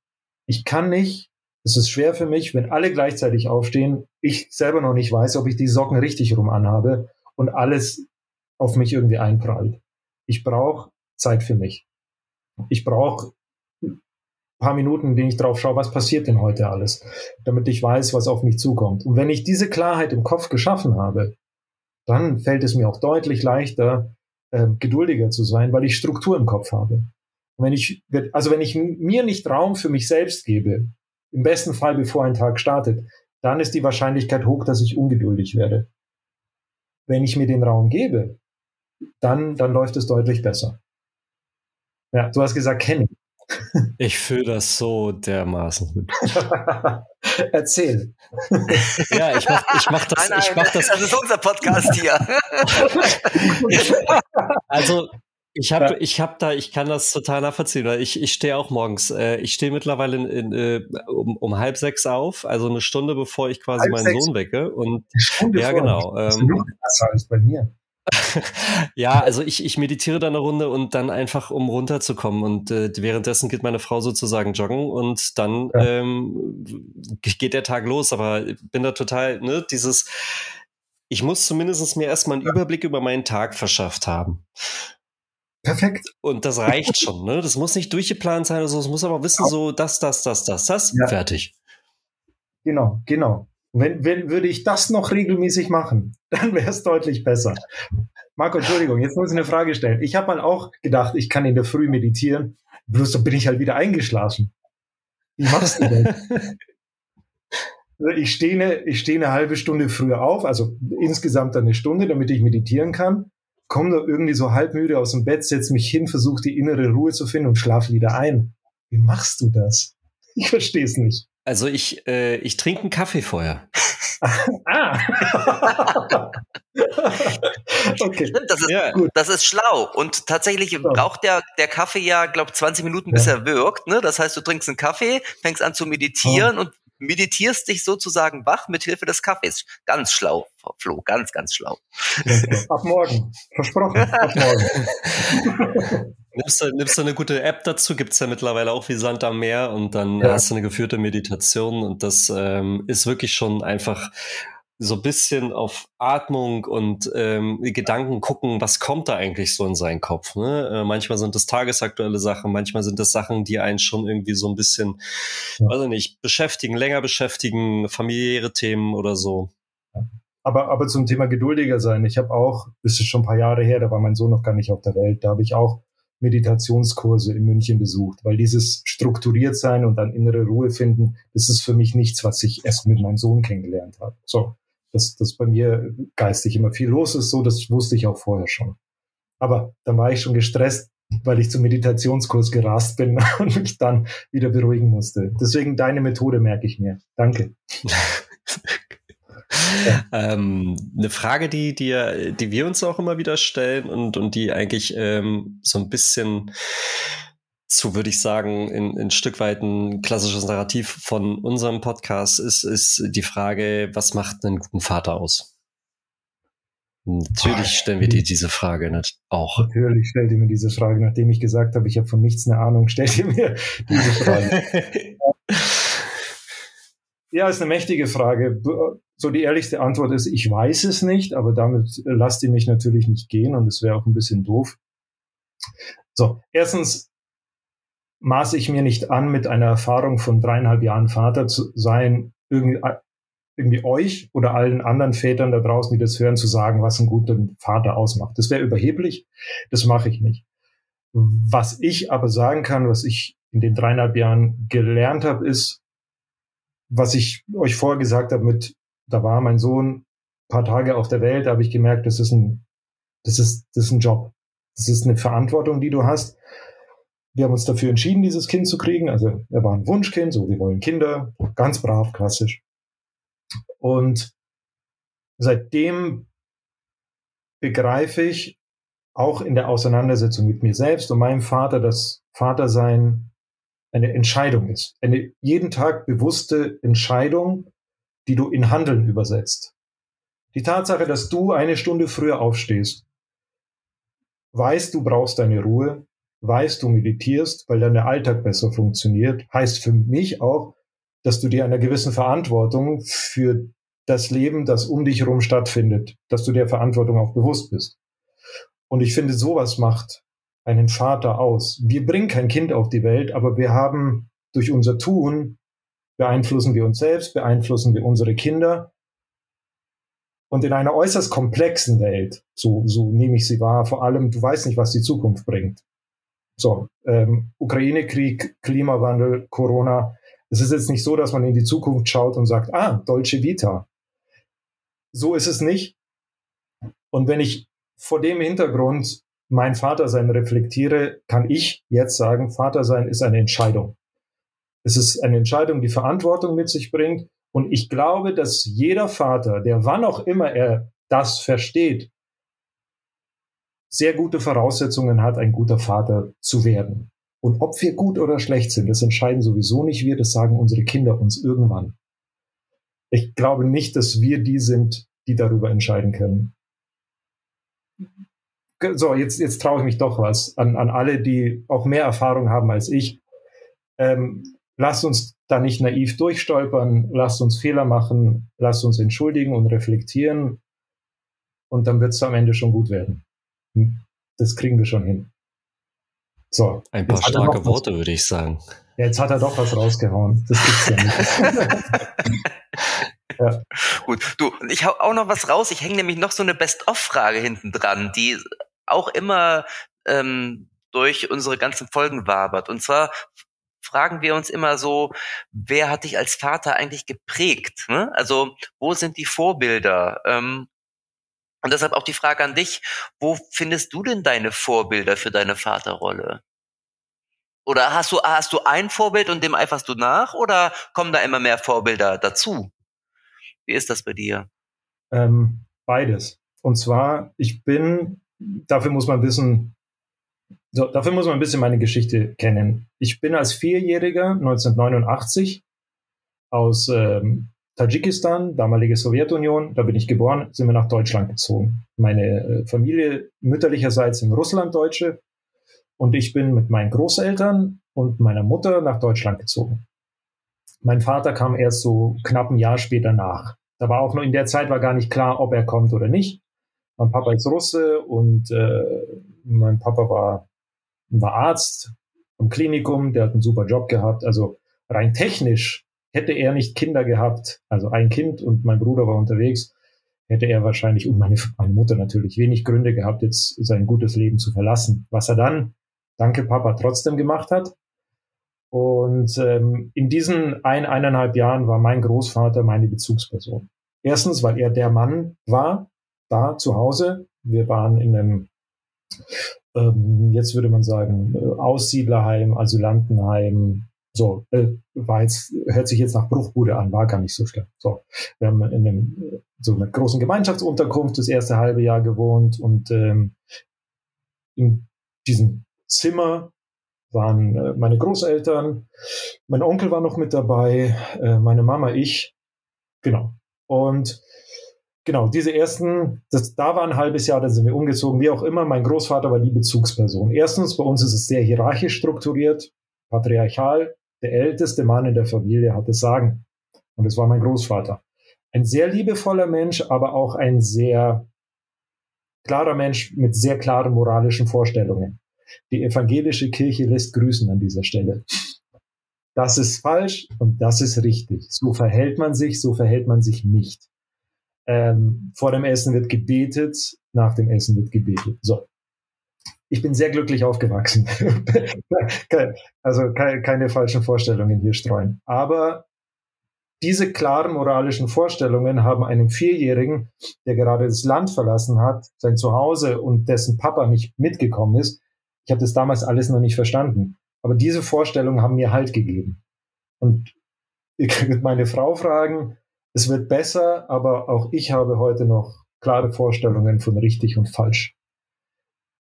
ich kann nicht, es ist schwer für mich, wenn alle gleichzeitig aufstehen, ich selber noch nicht weiß, ob ich die Socken richtig rum anhabe und alles auf mich irgendwie einprallt. Ich brauche Zeit für mich. Ich brauche ein paar Minuten, in denen ich drauf schaue, was passiert denn heute alles, damit ich weiß, was auf mich zukommt. Und wenn ich diese Klarheit im Kopf geschaffen habe, dann fällt es mir auch deutlich leichter, äh, geduldiger zu sein, weil ich Struktur im Kopf habe. Und wenn ich, also wenn ich mir nicht Raum für mich selbst gebe, im besten Fall bevor ein Tag startet, dann ist die Wahrscheinlichkeit hoch, dass ich ungeduldig werde. Wenn ich mir den Raum gebe, dann, dann läuft es deutlich besser. Ja, du hast gesagt, kenne ich. Ich fühle das so dermaßen. [LAUGHS] Erzähl. Ja, ich mach, ich mach das. Nein, nein, ich mach das. das ist unser Podcast hier. [LAUGHS] also ich habe, ich habe da, ich kann das total nachvollziehen, weil ich, ich stehe auch morgens. Äh, ich stehe mittlerweile in, in, äh, um, um halb sechs auf, also eine Stunde bevor ich quasi halb meinen sechs. Sohn wecke. Und ja, genau. Ähm, als bei mir. [LAUGHS] ja, also ich, ich meditiere dann eine Runde und dann einfach, um runterzukommen. Und äh, währenddessen geht meine Frau sozusagen joggen und dann ja. ähm, geht der Tag los. Aber ich bin da total, ne, dieses, ich muss zumindest mir erstmal einen ja. Überblick über meinen Tag verschafft haben. Perfekt. Und das reicht schon, ne? Das muss nicht durchgeplant sein oder so. Es muss aber wissen, so das, das, das, das, das, ja. fertig. Genau, genau. Wenn, wenn würde ich das noch regelmäßig machen, [LAUGHS] dann wäre es deutlich besser. Marco, Entschuldigung, jetzt muss ich eine Frage stellen. Ich habe mal auch gedacht, ich kann in der Früh meditieren, bloß dann bin ich halt wieder eingeschlafen. Wie machst du das? [LAUGHS] Also ich stehe eine, ich stehe eine halbe Stunde früher auf, also insgesamt eine Stunde, damit ich meditieren kann. Komme da irgendwie so halbmüde aus dem Bett, setze mich hin, versuche die innere Ruhe zu finden und schlafe wieder ein. Wie machst du das? Ich verstehe es nicht. Also ich, äh, ich trinke einen Kaffee vorher. [LAUGHS] ah. [LAUGHS] okay. Stimmt, das ist ja. gut. Das ist schlau. Und tatsächlich so. braucht der, der Kaffee ja, glaube 20 Minuten, bis ja. er wirkt. Ne? Das heißt, du trinkst einen Kaffee, fängst an zu meditieren oh. und meditierst dich sozusagen wach mit Hilfe des Kaffees. Ganz schlau, Flo, ganz, ganz schlau. Ab morgen. Versprochen. Ab morgen. [LAUGHS] nimmst, du, nimmst du eine gute App dazu, gibt's ja mittlerweile auch wie Sand am Meer und dann ja. hast du eine geführte Meditation und das ähm, ist wirklich schon einfach so ein bisschen auf Atmung und ähm, Gedanken gucken, was kommt da eigentlich so in seinen Kopf. Ne? Äh, manchmal sind das tagesaktuelle Sachen, manchmal sind das Sachen, die einen schon irgendwie so ein bisschen, ja. weiß ich nicht, beschäftigen, länger beschäftigen, familiäre Themen oder so. Aber, aber zum Thema geduldiger sein, ich habe auch, das ist schon ein paar Jahre her, da war mein Sohn noch gar nicht auf der Welt, da habe ich auch Meditationskurse in München besucht, weil dieses strukturiert sein und dann innere Ruhe finden, das ist für mich nichts, was ich erst mit meinem Sohn kennengelernt habe. So, dass, dass bei mir geistig immer viel los ist, so das wusste ich auch vorher schon. Aber dann war ich schon gestresst, weil ich zum Meditationskurs gerast bin [LAUGHS] und mich dann wieder beruhigen musste. Deswegen deine Methode merke ich mir. Danke. [LAUGHS] Ja. Ähm, eine Frage, die, die, die wir uns auch immer wieder stellen und, und die eigentlich ähm, so ein bisschen zu, würde ich sagen, in, in Stück weit ein klassisches Narrativ von unserem Podcast ist, ist die Frage, was macht einen guten Vater aus? Natürlich stellen wir dir diese Frage nicht auch. Natürlich stellt ihr mir diese Frage, nachdem ich gesagt habe, ich habe von nichts eine Ahnung, [LAUGHS] stellt ihr mir diese Frage. [LAUGHS] ja, ist eine mächtige Frage. So die ehrlichste Antwort ist, ich weiß es nicht, aber damit lasst ihr mich natürlich nicht gehen und es wäre auch ein bisschen doof. So, erstens, maße ich mir nicht an, mit einer Erfahrung von dreieinhalb Jahren Vater zu sein, irgendwie, irgendwie euch oder allen anderen Vätern da draußen, die das hören, zu sagen, was einen guten Vater ausmacht. Das wäre überheblich. Das mache ich nicht. Was ich aber sagen kann, was ich in den dreieinhalb Jahren gelernt habe, ist, was ich euch vorher gesagt habe mit, da war mein Sohn paar Tage auf der Welt, da habe ich gemerkt, das ist ein, das ist, das ist ein Job. Das ist eine Verantwortung, die du hast. Wir haben uns dafür entschieden, dieses Kind zu kriegen. Also er war ein Wunschkind, so wir wollen Kinder, ganz brav, klassisch. Und seitdem begreife ich auch in der Auseinandersetzung mit mir selbst und meinem Vater, dass Vatersein eine Entscheidung ist. Eine jeden Tag bewusste Entscheidung, die du in Handeln übersetzt. Die Tatsache, dass du eine Stunde früher aufstehst, weißt, du brauchst deine Ruhe, weißt, du meditierst, weil dann Alltag besser funktioniert, heißt für mich auch, dass du dir einer gewissen Verantwortung für das Leben, das um dich herum stattfindet, dass du der Verantwortung auch bewusst bist. Und ich finde, sowas macht einen Vater aus. Wir bringen kein Kind auf die Welt, aber wir haben durch unser Tun beeinflussen wir uns selbst, beeinflussen wir unsere Kinder. Und in einer äußerst komplexen Welt, so, so nehme ich sie wahr, vor allem, du weißt nicht, was die Zukunft bringt. So, ähm, Ukraine-Krieg, Klimawandel, Corona. Es ist jetzt nicht so, dass man in die Zukunft schaut und sagt, ah, Deutsche Vita. So ist es nicht. Und wenn ich vor dem Hintergrund mein Vatersein reflektiere, kann ich jetzt sagen, Vatersein ist eine Entscheidung. Es ist eine Entscheidung, die Verantwortung mit sich bringt. Und ich glaube, dass jeder Vater, der wann auch immer er das versteht, sehr gute Voraussetzungen hat, ein guter Vater zu werden. Und ob wir gut oder schlecht sind, das entscheiden sowieso nicht wir, das sagen unsere Kinder uns irgendwann. Ich glaube nicht, dass wir die sind, die darüber entscheiden können. So, jetzt, jetzt traue ich mich doch was an, an alle, die auch mehr Erfahrung haben als ich. Ähm, lasst uns da nicht naiv durchstolpern, lasst uns Fehler machen, lasst uns entschuldigen und reflektieren und dann wird es am Ende schon gut werden. Hm, das kriegen wir schon hin. So. Ein paar starke Worte, würde ich sagen. Ja, jetzt hat er doch was rausgehauen. Das gibt's ja nicht. [LAUGHS] ja. Gut, du, ich hau auch noch was raus. Ich hänge nämlich noch so eine Best-of-Frage hinten dran, die auch immer ähm, durch unsere ganzen Folgen wabert. Und zwar fragen wir uns immer so, wer hat dich als Vater eigentlich geprägt? Ne? Also wo sind die Vorbilder? Ähm, und deshalb auch die Frage an dich, wo findest du denn deine Vorbilder für deine Vaterrolle? Oder hast du, hast du ein Vorbild und dem eiferst du nach oder kommen da immer mehr Vorbilder dazu? Wie ist das bei dir? Ähm, beides. Und zwar, ich bin, dafür muss man wissen, so, dafür muss man ein bisschen meine Geschichte kennen. Ich bin als Vierjähriger 1989 aus ähm, Tadschikistan, damalige Sowjetunion, da bin ich geboren, sind wir nach Deutschland gezogen. Meine äh, Familie mütterlicherseits in Russland Deutsche und ich bin mit meinen Großeltern und meiner Mutter nach Deutschland gezogen. Mein Vater kam erst so knapp ein Jahr später nach. Da war auch nur in der Zeit war gar nicht klar, ob er kommt oder nicht. Mein Papa ist Russe und äh, mein Papa war, war Arzt im Klinikum, der hat einen super Job gehabt. Also rein technisch hätte er nicht Kinder gehabt, also ein Kind und mein Bruder war unterwegs, hätte er wahrscheinlich und meine, meine Mutter natürlich wenig Gründe gehabt, jetzt sein gutes Leben zu verlassen. Was er dann, danke Papa, trotzdem gemacht hat. Und ähm, in diesen ein, eineinhalb Jahren war mein Großvater meine Bezugsperson. Erstens, weil er der Mann war, da zu Hause. Wir waren in einem, ähm, jetzt würde man sagen, äh, Aussiedlerheim, Asylantenheim, so, äh, war jetzt, hört sich jetzt nach Bruchbude an, war gar nicht so schlimm. So, wir haben in einem, so einer großen Gemeinschaftsunterkunft das erste halbe Jahr gewohnt und ähm, in diesem Zimmer waren äh, meine Großeltern, mein Onkel war noch mit dabei, äh, meine Mama, ich, genau. Und genau, diese ersten, das, da war ein halbes Jahr, dann sind wir umgezogen, wie auch immer. Mein Großvater war die Bezugsperson. Erstens, bei uns ist es sehr hierarchisch strukturiert, patriarchal der älteste Mann in der Familie hat das Sagen. Und es war mein Großvater. Ein sehr liebevoller Mensch, aber auch ein sehr klarer Mensch mit sehr klaren moralischen Vorstellungen. Die evangelische Kirche lässt grüßen an dieser Stelle. Das ist falsch und das ist richtig. So verhält man sich, so verhält man sich nicht. Ähm, vor dem Essen wird gebetet, nach dem Essen wird gebetet. So, ich bin sehr glücklich aufgewachsen. [LAUGHS] also keine, keine falschen Vorstellungen hier streuen. Aber diese klaren moralischen Vorstellungen haben einem Vierjährigen, der gerade das Land verlassen hat, sein Zuhause und dessen Papa nicht mitgekommen ist, ich habe das damals alles noch nicht verstanden. Aber diese Vorstellungen haben mir Halt gegeben. Und [LAUGHS] ich würde meine Frau fragen, es wird besser, aber auch ich habe heute noch klare Vorstellungen von richtig und falsch.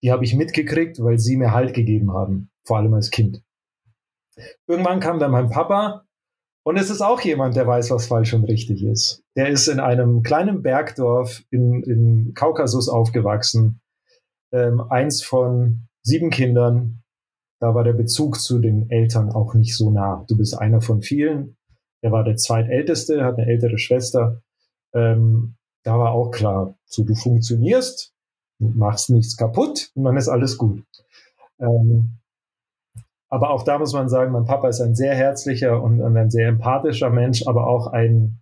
Die habe ich mitgekriegt, weil sie mir Halt gegeben haben, vor allem als Kind. Irgendwann kam dann mein Papa und es ist auch jemand, der weiß, was falsch und richtig ist. Der ist in einem kleinen Bergdorf im, im Kaukasus aufgewachsen, ähm, eins von sieben Kindern. Da war der Bezug zu den Eltern auch nicht so nah. Du bist einer von vielen. Er war der zweitälteste, hat eine ältere Schwester. Ähm, da war auch klar, so du funktionierst, machst nichts kaputt und dann ist alles gut. Ähm, aber auch da muss man sagen, mein Papa ist ein sehr herzlicher und, ein sehr empathischer Mensch, aber auch ein,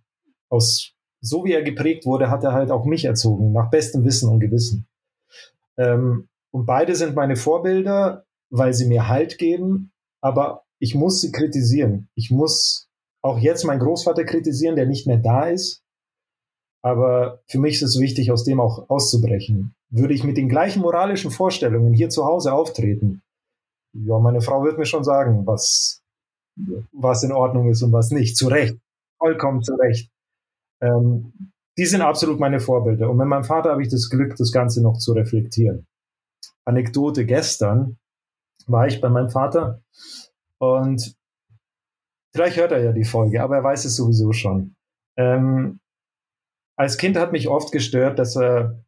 aus, so wie er geprägt wurde, hat er halt auch mich erzogen, nach bestem Wissen und Gewissen. Ähm, und beide sind meine Vorbilder, weil sie mir Halt geben, aber ich muss sie kritisieren. Ich muss auch jetzt meinen Großvater kritisieren, der nicht mehr da ist. Aber für mich ist es wichtig, aus dem auch auszubrechen. Würde ich mit den gleichen moralischen Vorstellungen hier zu Hause auftreten, ja, meine Frau wird mir schon sagen, was, was in Ordnung ist und was nicht. Zu Recht. Vollkommen zu Recht. Ähm, die sind absolut meine Vorbilder. Und mit meinem Vater habe ich das Glück, das Ganze noch zu reflektieren. Anekdote gestern war ich bei meinem Vater und vielleicht hört er ja die Folge, aber er weiß es sowieso schon. Ähm, als Kind hat mich oft gestört, dass er,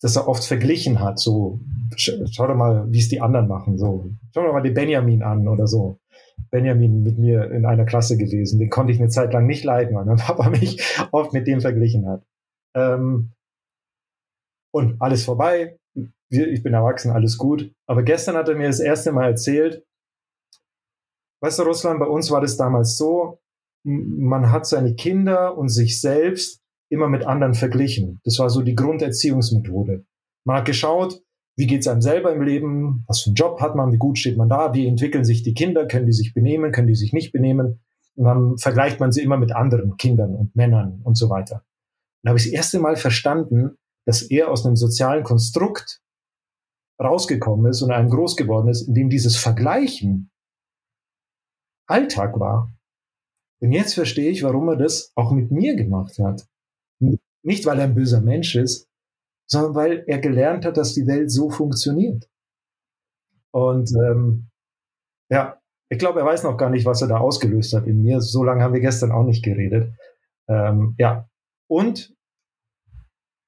dass er oft verglichen hat. So, schau doch mal, wie es die anderen machen. So, schau doch mal den Benjamin an oder so. Benjamin mit mir in einer Klasse gewesen. Den konnte ich eine Zeit lang nicht leiden, weil mein [LAUGHS] Papa mich oft mit dem verglichen hat. Ähm, und alles vorbei. Ich bin erwachsen, alles gut. Aber gestern hat er mir das erste Mal erzählt, weißt du, Russland, bei uns war das damals so, man hat seine Kinder und sich selbst immer mit anderen verglichen. Das war so die Grunderziehungsmethode. Man hat geschaut, wie geht es einem selber im Leben, was für einen Job hat man, wie gut steht man da, wie entwickeln sich die Kinder, können die sich benehmen, können die sich nicht benehmen. Und dann vergleicht man sie immer mit anderen Kindern und Männern und so weiter. Und habe ich das erste Mal verstanden, dass er aus einem sozialen Konstrukt rausgekommen ist und einem groß geworden ist, in dem dieses Vergleichen Alltag war. Und jetzt verstehe ich, warum er das auch mit mir gemacht hat. Nicht, weil er ein böser Mensch ist, sondern weil er gelernt hat, dass die Welt so funktioniert. Und ähm, ja, ich glaube, er weiß noch gar nicht, was er da ausgelöst hat in mir. So lange haben wir gestern auch nicht geredet. Ähm, ja, und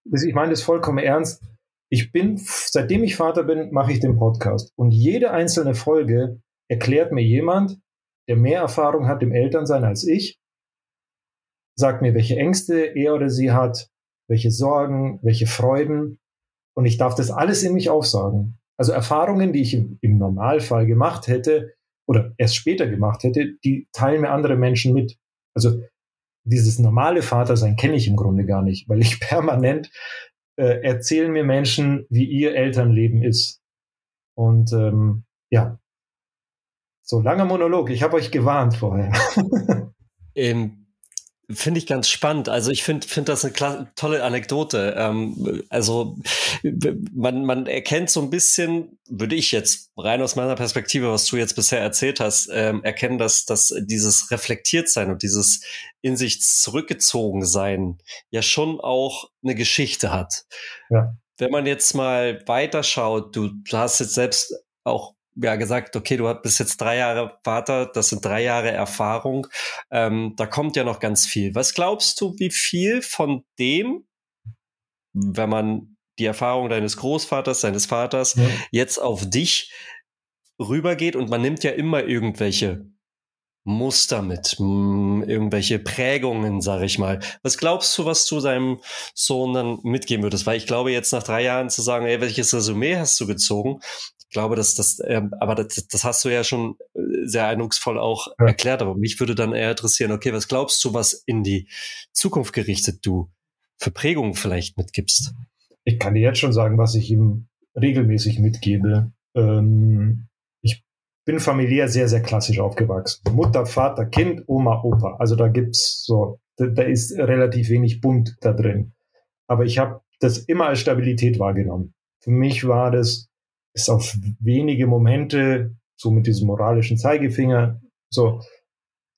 ich meine das vollkommen ernst. Ich bin, seitdem ich Vater bin, mache ich den Podcast. Und jede einzelne Folge erklärt mir jemand, der mehr Erfahrung hat im Elternsein als ich, sagt mir, welche Ängste er oder sie hat, welche Sorgen, welche Freuden. Und ich darf das alles in mich aufsagen. Also Erfahrungen, die ich im, im Normalfall gemacht hätte oder erst später gemacht hätte, die teilen mir andere Menschen mit. Also dieses normale Vatersein kenne ich im Grunde gar nicht, weil ich [LAUGHS] permanent äh, erzählen mir Menschen, wie ihr Elternleben ist. Und ähm, ja, so langer Monolog. Ich habe euch gewarnt vorher. [LAUGHS] ähm, Finde ich ganz spannend. Also ich finde finde das eine tolle Anekdote. Ähm, also man, man erkennt so ein bisschen, würde ich jetzt rein aus meiner Perspektive, was du jetzt bisher erzählt hast, ähm, erkennen, dass, dass dieses reflektiert sein und dieses in sich zurückgezogen sein ja schon auch eine Geschichte hat. Ja. Wenn man jetzt mal weiterschaut, du, du hast jetzt selbst auch ja gesagt, okay, du bist jetzt drei Jahre Vater, das sind drei Jahre Erfahrung. Ähm, da kommt ja noch ganz viel. Was glaubst du, wie viel von dem, wenn man die Erfahrung deines Großvaters, deines Vaters ja. jetzt auf dich rübergeht und man nimmt ja immer irgendwelche Muster mit, mh, irgendwelche Prägungen, sag ich mal. Was glaubst du, was du deinem Sohn dann mitgeben würdest? Weil ich glaube, jetzt nach drei Jahren zu sagen, ey, welches Resümee hast du gezogen? Ich glaube, dass das, ähm, aber das, das hast du ja schon äh, sehr eindrucksvoll auch ja. erklärt. Aber mich würde dann eher interessieren, okay, was glaubst du, was in die Zukunft gerichtet du für Prägungen vielleicht mitgibst? Ich kann dir jetzt schon sagen, was ich ihm regelmäßig mitgebe. Ähm, bin familiär sehr, sehr klassisch aufgewachsen. Mutter, Vater, Kind, Oma, Opa. Also da gibt's so, da, da ist relativ wenig bunt da drin. Aber ich habe das immer als Stabilität wahrgenommen. Für mich war das, ist auf wenige Momente, so mit diesem moralischen Zeigefinger, so,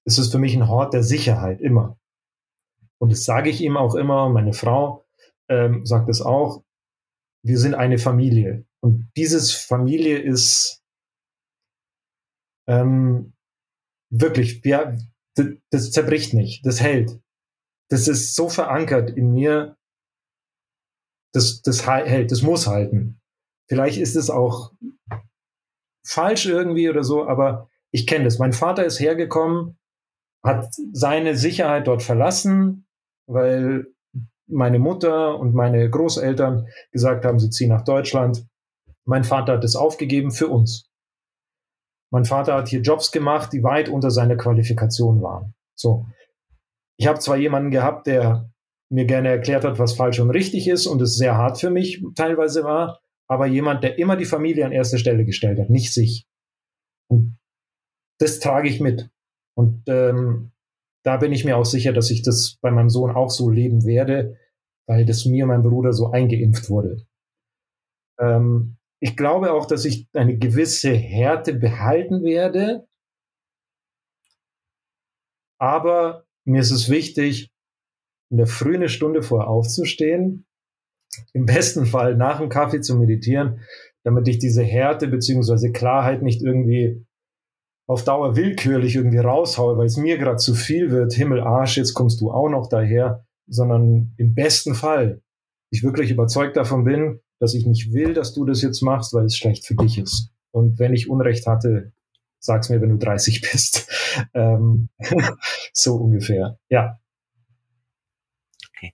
ist es für mich ein Hort der Sicherheit, immer. Und das sage ich ihm auch immer, meine Frau, ähm, sagt es auch, wir sind eine Familie. Und dieses Familie ist ähm, wirklich, ja, das, das zerbricht nicht, das hält. Das ist so verankert in mir, das, das hält, das muss halten. Vielleicht ist es auch falsch irgendwie oder so, aber ich kenne das. Mein Vater ist hergekommen, hat seine Sicherheit dort verlassen, weil meine Mutter und meine Großeltern gesagt haben, sie ziehen nach Deutschland. Mein Vater hat es aufgegeben für uns. Mein Vater hat hier Jobs gemacht, die weit unter seiner Qualifikation waren. So. Ich habe zwar jemanden gehabt, der mir gerne erklärt hat, was falsch und richtig ist und es sehr hart für mich teilweise war, aber jemand, der immer die Familie an erste Stelle gestellt hat, nicht sich. Und das trage ich mit. Und ähm, da bin ich mir auch sicher, dass ich das bei meinem Sohn auch so leben werde, weil das mir und mein Bruder so eingeimpft wurde. Ähm, ich glaube auch, dass ich eine gewisse Härte behalten werde. Aber mir ist es wichtig, in der frühen Stunde vor aufzustehen, im besten Fall nach dem Kaffee zu meditieren, damit ich diese Härte beziehungsweise Klarheit nicht irgendwie auf Dauer willkürlich irgendwie raushaue, weil es mir gerade zu viel wird, Himmel, Arsch, jetzt kommst du auch noch daher, sondern im besten Fall ich wirklich überzeugt davon bin, dass ich nicht will, dass du das jetzt machst, weil es schlecht für dich ist. Und wenn ich Unrecht hatte, sag's mir, wenn du 30 [LAUGHS] bist. ähm, [LAUGHS] so ungefähr. Ja. Okay.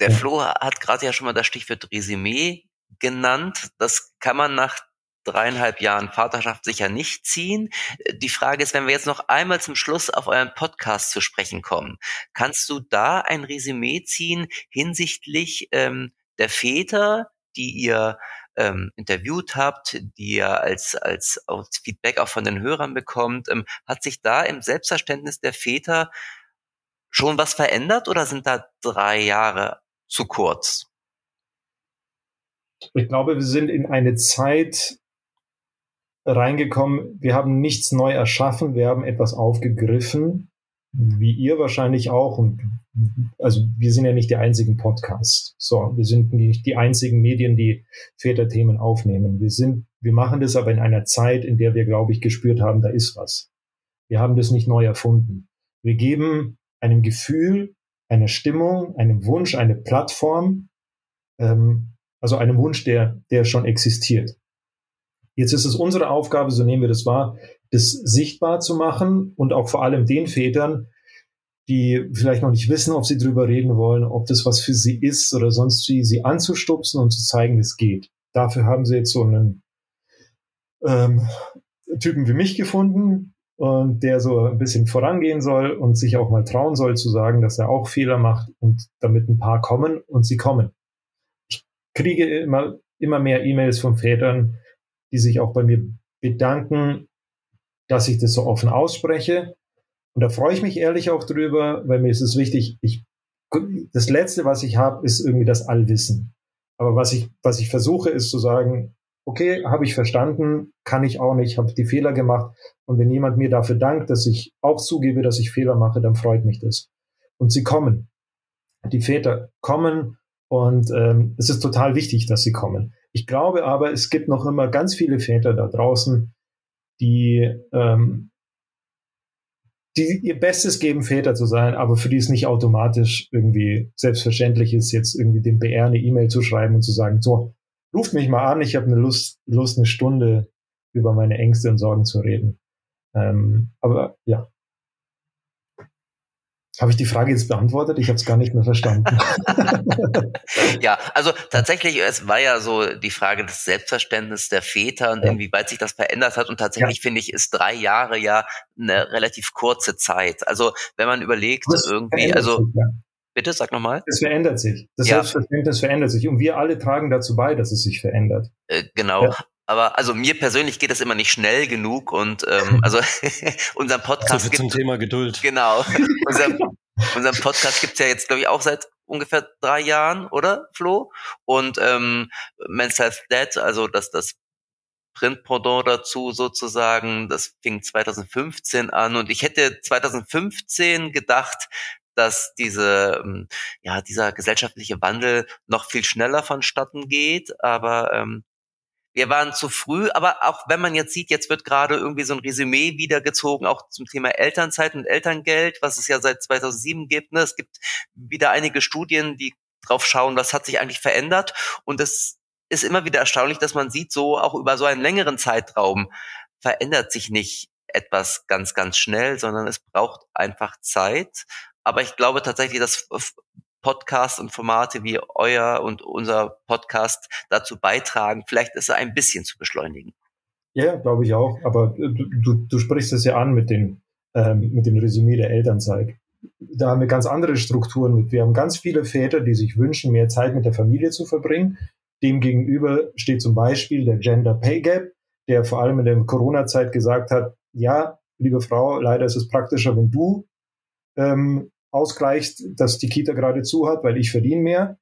Der Flo hat gerade ja schon mal das Stichwort Resümee genannt. Das kann man nach dreieinhalb Jahren Vaterschaft sicher nicht ziehen. Die Frage ist, wenn wir jetzt noch einmal zum Schluss auf euren Podcast zu sprechen kommen, kannst du da ein Resümee ziehen hinsichtlich ähm, der Väter, die ihr ähm, interviewt habt, die ihr als, als, als Feedback auch von den Hörern bekommt, ähm, hat sich da im Selbstverständnis der Väter schon was verändert oder sind da drei Jahre zu kurz? Ich glaube, wir sind in eine Zeit reingekommen, wir haben nichts neu erschaffen, wir haben etwas aufgegriffen, wie ihr wahrscheinlich auch. Und also wir sind ja nicht die einzigen Podcasts. So, wir sind nicht die einzigen Medien, die Väterthemen aufnehmen. Wir sind, wir machen das aber in einer Zeit, in der wir, glaube ich, gespürt haben, da ist was. Wir haben das nicht neu erfunden. Wir geben einem Gefühl, einer Stimmung, einem Wunsch, eine Plattform, ähm, also einem Wunsch, der, der schon existiert. Jetzt ist es unsere Aufgabe, so nehmen wir das wahr, das sichtbar zu machen und auch vor allem den Vätern, die vielleicht noch nicht wissen, ob sie drüber reden wollen, ob das was für sie ist oder sonst wie, sie anzustupsen und zu zeigen, es geht. Dafür haben sie jetzt so einen ähm, Typen wie mich gefunden und der so ein bisschen vorangehen soll und sich auch mal trauen soll zu sagen, dass er auch Fehler macht und damit ein paar kommen und sie kommen. Ich kriege immer, immer mehr E-Mails von Vätern, die sich auch bei mir bedanken, dass ich das so offen ausspreche. Und da freue ich mich ehrlich auch drüber, weil mir ist es wichtig, ich, das Letzte, was ich habe, ist irgendwie das Allwissen. Aber was ich, was ich versuche, ist zu sagen, okay, habe ich verstanden, kann ich auch nicht, habe die Fehler gemacht. Und wenn jemand mir dafür dankt, dass ich auch zugebe, dass ich Fehler mache, dann freut mich das. Und sie kommen. Die Väter kommen und ähm, es ist total wichtig, dass sie kommen. Ich glaube aber, es gibt noch immer ganz viele Väter da draußen, die, ähm, die ihr Bestes geben, Väter zu sein, aber für die es nicht automatisch irgendwie selbstverständlich ist, jetzt irgendwie dem BR eine E-Mail zu schreiben und zu sagen, so, ruft mich mal an, ich habe eine Lust, Lust, eine Stunde über meine Ängste und Sorgen zu reden. Ähm, aber ja, habe ich die Frage jetzt beantwortet? Ich habe es gar nicht mehr verstanden. [LAUGHS] [LAUGHS] ja, also tatsächlich, es war ja so die Frage des Selbstverständnisses der Väter und ja. inwieweit sich das verändert hat. Und tatsächlich ja. finde ich, ist drei Jahre ja eine relativ kurze Zeit. Also wenn man überlegt, irgendwie, also sich, ja. Bitte sag nochmal. Es verändert sich. Das Selbstverständnis verändert sich. Und wir alle tragen dazu bei, dass es sich verändert. Äh, genau. Aber also mir persönlich geht das immer nicht schnell genug und ähm, [LAUGHS] also [LAUGHS] unser Podcast so gibt, zum Thema Geduld. Genau. [LAUGHS] Unser, unseren Podcast gibt's ja jetzt, glaube ich, auch seit ungefähr drei Jahren, oder, Flo? Und ähm, Men's Health Dead, also das, das Printpendant dazu sozusagen, das fing 2015 an und ich hätte 2015 gedacht, dass diese, ähm, ja, dieser gesellschaftliche Wandel noch viel schneller vonstatten geht, aber ähm, wir waren zu früh, aber auch wenn man jetzt sieht, jetzt wird gerade irgendwie so ein Resümee wiedergezogen, auch zum Thema Elternzeit und Elterngeld, was es ja seit 2007 gibt. Ne? Es gibt wieder einige Studien, die drauf schauen, was hat sich eigentlich verändert. Und es ist immer wieder erstaunlich, dass man sieht, so auch über so einen längeren Zeitraum verändert sich nicht etwas ganz, ganz schnell, sondern es braucht einfach Zeit. Aber ich glaube tatsächlich, dass Podcasts und Formate wie euer und unser Podcast dazu beitragen, vielleicht ist er ein bisschen zu beschleunigen. Ja, glaube ich auch. Aber du, du, sprichst es ja an mit, den, ähm, mit dem Resümee der Elternzeit. Da haben wir ganz andere Strukturen mit. Wir haben ganz viele Väter, die sich wünschen, mehr Zeit mit der Familie zu verbringen. Demgegenüber steht zum Beispiel der Gender Pay Gap, der vor allem in der Corona-Zeit gesagt hat, ja, liebe Frau, leider ist es praktischer, wenn du ähm, ausgleichst, dass die Kita gerade zu hat, weil ich verdiene mehr.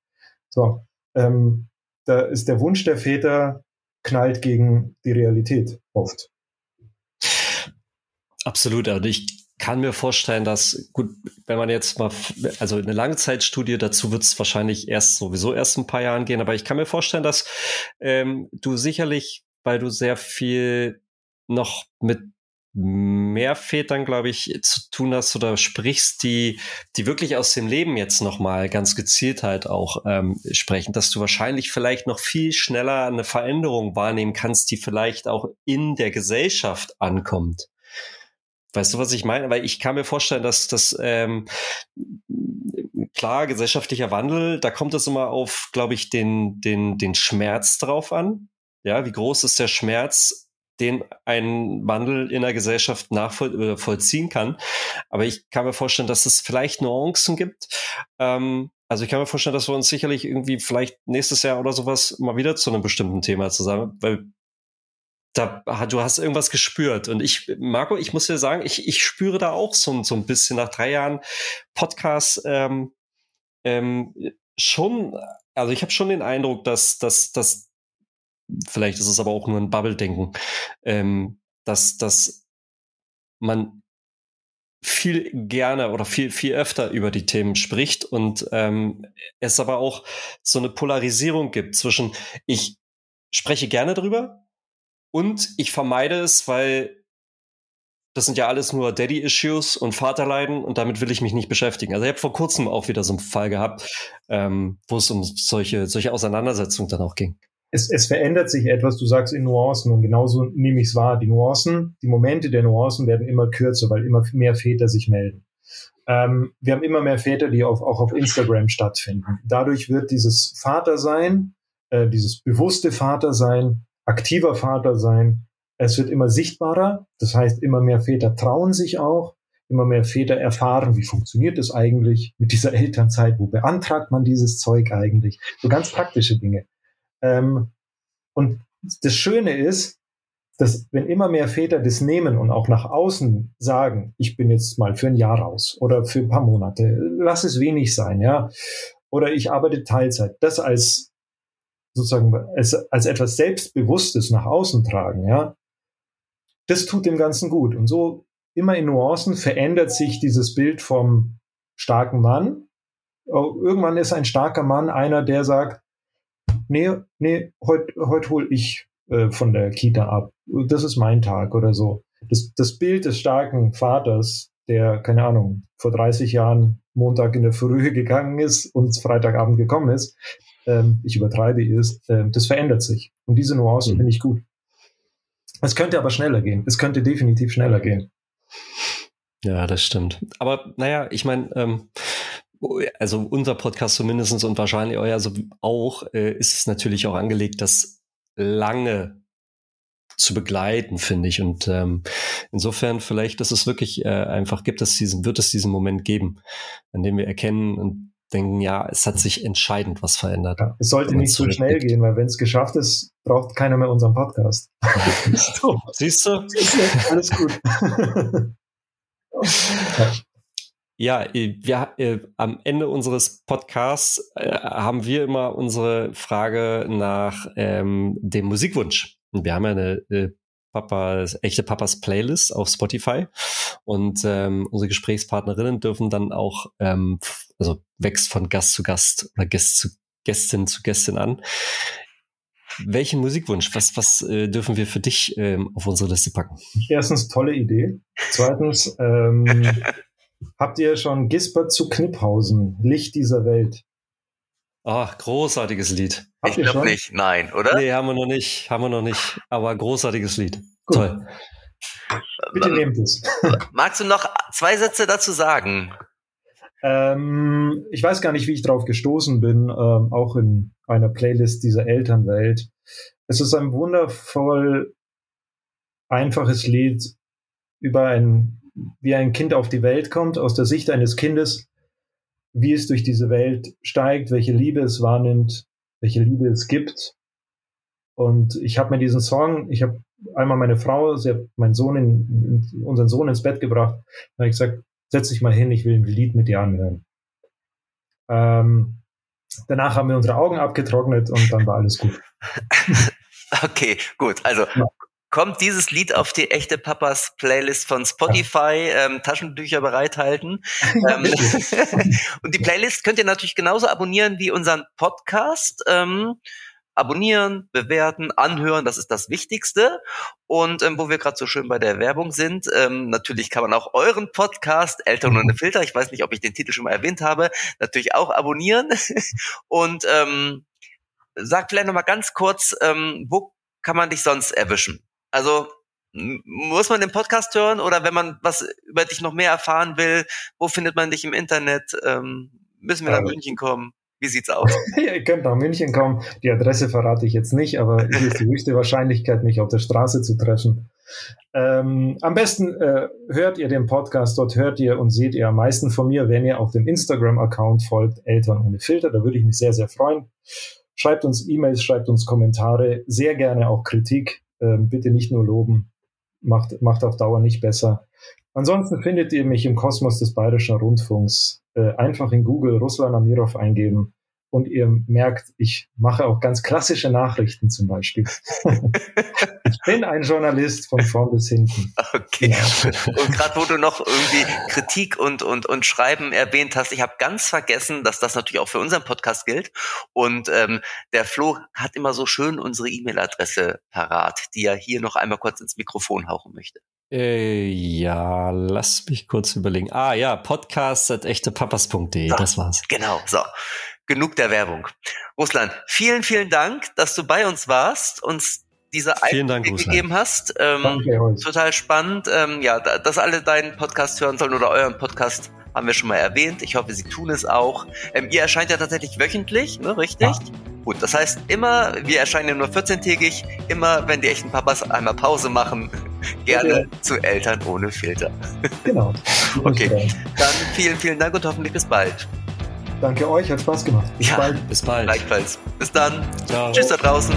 So, ähm, da ist der Wunsch der Väter knallt gegen die Realität oft. Absolut. Und ich kann mir vorstellen, dass, gut, wenn man jetzt mal, also eine Langzeitstudie, dazu wird es wahrscheinlich erst sowieso erst ein paar Jahren gehen, aber ich kann mir vorstellen, dass ähm, du sicherlich, weil du sehr viel noch mit mehr Vätern, glaube ich, zu tun hast oder sprichst, die, die wirklich aus dem Leben jetzt nochmal ganz gezielt halt auch ähm, sprechen, dass du wahrscheinlich vielleicht noch viel schneller eine Veränderung wahrnehmen kannst, die vielleicht auch in der Gesellschaft ankommt. Weißt du, was ich meine? Weil ich kann mir vorstellen, dass das ähm, klar gesellschaftlicher Wandel, da kommt es immer auf, glaube ich, den den den Schmerz drauf an. Ja, wie groß ist der Schmerz den ein Wandel in der Gesellschaft nachvollziehen kann. Aber ich kann mir vorstellen, dass es vielleicht Nuancen gibt. Ähm, also ich kann mir vorstellen, dass wir uns sicherlich irgendwie vielleicht nächstes Jahr oder sowas mal wieder zu einem bestimmten Thema zusammen, weil da, du hast irgendwas gespürt. Und ich, Marco, ich muss dir sagen, ich, ich spüre da auch so, so ein bisschen nach drei Jahren Podcast ähm, ähm, schon, also ich habe schon den Eindruck, dass, dass, dass vielleicht ist es aber auch nur ein Bubble-Denken, ähm, dass, dass man viel gerne oder viel, viel öfter über die Themen spricht und ähm, es aber auch so eine Polarisierung gibt zwischen ich spreche gerne darüber und ich vermeide es, weil das sind ja alles nur Daddy-Issues und Vaterleiden und damit will ich mich nicht beschäftigen. Also ich habe vor kurzem auch wieder so einen Fall gehabt, ähm, wo es um solche, solche Auseinandersetzungen dann auch ging es, es verändert sich etwas, du sagst in Nuancen und genauso nehme ich es wahr. Die Nuancen, die Momente der Nuancen werden immer kürzer, weil immer mehr Väter sich melden. Ähm, wir haben immer mehr Väter, die auf, auch auf Instagram stattfinden. Dadurch wird dieses Vatersein, äh, dieses bewusste Vatersein, aktiver Vatersein, es wird immer sichtbarer. Das heißt, immer mehr Väter trauen sich auch, immer mehr Väter erfahren, wie funktioniert es eigentlich mit dieser Elternzeit, wo beantragt man dieses Zeug eigentlich, so ganz praktische Dinge. Ähm, und das Schöne ist, dass wenn immer mehr Väter das nehmen und auch nach außen sagen, ich bin jetzt mal für ein Jahr raus oder für ein paar Monate, lass es wenig sein, ja, oder ich arbeite Teilzeit, das als sozusagen als, als etwas Selbstbewusstes nach außen tragen, ja, das tut dem Ganzen gut. Und so immer in Nuancen verändert sich dieses Bild vom starken Mann. Oh, irgendwann ist ein starker Mann einer, der sagt, nee, nee, heute heut hol ich äh, von der Kita ab. Das ist mein Tag oder so. Das, das Bild des starken Vaters, der, keine Ahnung, vor 30 Jahren Montag in der Früh [LAUGHS] gegangen ist und Freitagabend gekommen ist, ähm, ich übertreibe ist, äh, das verändert sich. Und diese Nuancen mhm. finde ich gut. Es könnte aber schneller gehen. Es könnte definitiv schneller gehen. Ja, das stimmt. Aber naja, ich meine, ähm, also unser Podcast zumindestens und wahrscheinlich euer so auch, äh, ist es natürlich auch angelegt, das lange zu begleiten, finde ich. Und ähm, insofern vielleicht, dass es wirklich äh, einfach gibt, es diesen, wird es diesen Moment geben, an dem wir erkennen und denken, ja, es hat sich entscheidend was verändert. Ja, es sollte nicht so schnell gehen, weil wenn es geschafft ist, braucht keiner mehr unseren Podcast. [LAUGHS] so. Siehst du? Alles gut. [LAUGHS] ja. Ja, äh, wir, äh, am Ende unseres Podcasts äh, haben wir immer unsere Frage nach ähm, dem Musikwunsch. Und wir haben ja eine äh, Papa, echte Papas Playlist auf Spotify. Und ähm, unsere Gesprächspartnerinnen dürfen dann auch, ähm, also wächst von Gast zu Gast oder Gast zu Gästin zu Gästin an. Welchen Musikwunsch, was, was äh, dürfen wir für dich ähm, auf unsere Liste packen? Erstens, tolle Idee. Zweitens, ähm, [LAUGHS] habt ihr schon Gisbert zu Kniphausen, Licht dieser Welt? Ach, großartiges Lied. Habt ich glaube nicht, nein, oder? Nee, haben wir noch nicht, haben wir noch nicht, aber großartiges Lied. Gut. Toll. Bitte nehmt es. [LAUGHS] Magst du noch zwei Sätze dazu sagen? Ähm, ich weiß gar nicht, wie ich drauf gestoßen bin, ähm, auch in einer Playlist dieser Elternwelt. Es ist ein wundervoll einfaches Lied über ein, wie ein Kind auf die Welt kommt, aus der Sicht eines Kindes, wie es durch diese Welt steigt, welche Liebe es wahrnimmt, welche Liebe es gibt. Und ich habe mir diesen Song, ich habe einmal meine Frau, sie hat meinen Sohn in, unseren Sohn ins Bett gebracht, da habe ich gesagt, setz dich mal hin, ich will ein Lied mit dir anhören. Ähm, danach haben wir unsere Augen abgetrocknet und dann war alles gut. [LAUGHS] okay, gut. Also ja. Kommt dieses Lied auf die echte Papas Playlist von Spotify, ähm, Taschentücher bereithalten. [LAUGHS] ähm, [LAUGHS] und die Playlist könnt ihr natürlich genauso abonnieren wie unseren Podcast. Ähm, abonnieren, bewerten, anhören, das ist das Wichtigste. Und ähm, wo wir gerade so schön bei der Werbung sind, ähm, natürlich kann man auch euren Podcast Eltern ohne Filter, ich weiß nicht, ob ich den Titel schon mal erwähnt habe, natürlich auch abonnieren. [LAUGHS] Und ähm, sag vielleicht nochmal ganz kurz, ähm, wo kann man dich sonst erwischen? Also muss man den Podcast hören oder wenn man was über dich noch mehr erfahren will, wo findet man dich im Internet? Ähm, müssen wir nach München kommen? Wie sieht's aus? [LAUGHS] Ihr könnt nach München kommen. Die Adresse verrate ich jetzt nicht, aber hier ist die höchste Wahrscheinlichkeit, mich auf der Straße zu treffen. Ähm, am besten äh, hört ihr den Podcast, dort hört ihr und seht ihr am meisten von mir, wenn ihr auf dem Instagram-Account folgt, Eltern ohne Filter. Da würde ich mich sehr, sehr freuen. Schreibt uns E-Mails, schreibt uns Kommentare, sehr gerne auch Kritik. Ähm, bitte nicht nur loben, macht, macht auf Dauer nicht besser. Ansonsten findet ihr mich im Kosmos des Bayerischen Rundfunks. Äh, einfach in Google Ruslan Amirov eingeben und ihr merkt, ich mache auch ganz klassische Nachrichten zum Beispiel. [LAUGHS] ich bin ein Journalist von vorn bis hinten. Okay. Ja. Und gerade wo du noch irgendwie Kritik und, und, und Schreiben erwähnt hast, ich habe ganz vergessen, dass das natürlich auch für unseren Podcast gilt. Und ähm, der Flo hat immer so schön unsere E-Mail-Adresse parat, die er hier noch einmal kurz ins Mikrofon hauchen möchte. Äh, ja, lass mich kurz überlegen. Ah ja, podcast.echtepapas.de, so, das war's. Genau, so. Genug der Werbung. Russland, vielen, vielen Dank, dass du bei uns warst, uns diese Einblicke gegeben hast. Ähm, Danke total spannend. Ähm, ja, dass alle deinen Podcast hören sollen oder euren Podcast haben wir schon mal erwähnt. Ich hoffe, sie tun es auch. Ähm, ihr erscheint ja tatsächlich wöchentlich, ne, richtig? Ja. Gut, das heißt immer, wir erscheinen ja nur 14-tägig, immer wenn die echten Papas einmal Pause machen, [LAUGHS] gerne okay. zu Eltern ohne Filter. Genau. [LAUGHS] okay, dann vielen, vielen Dank und hoffentlich bis bald. Danke euch, hat Spaß gemacht. Bis ja, bald. Bis bald. Gleichfalls. Bis dann. Ciao. Tschüss da draußen.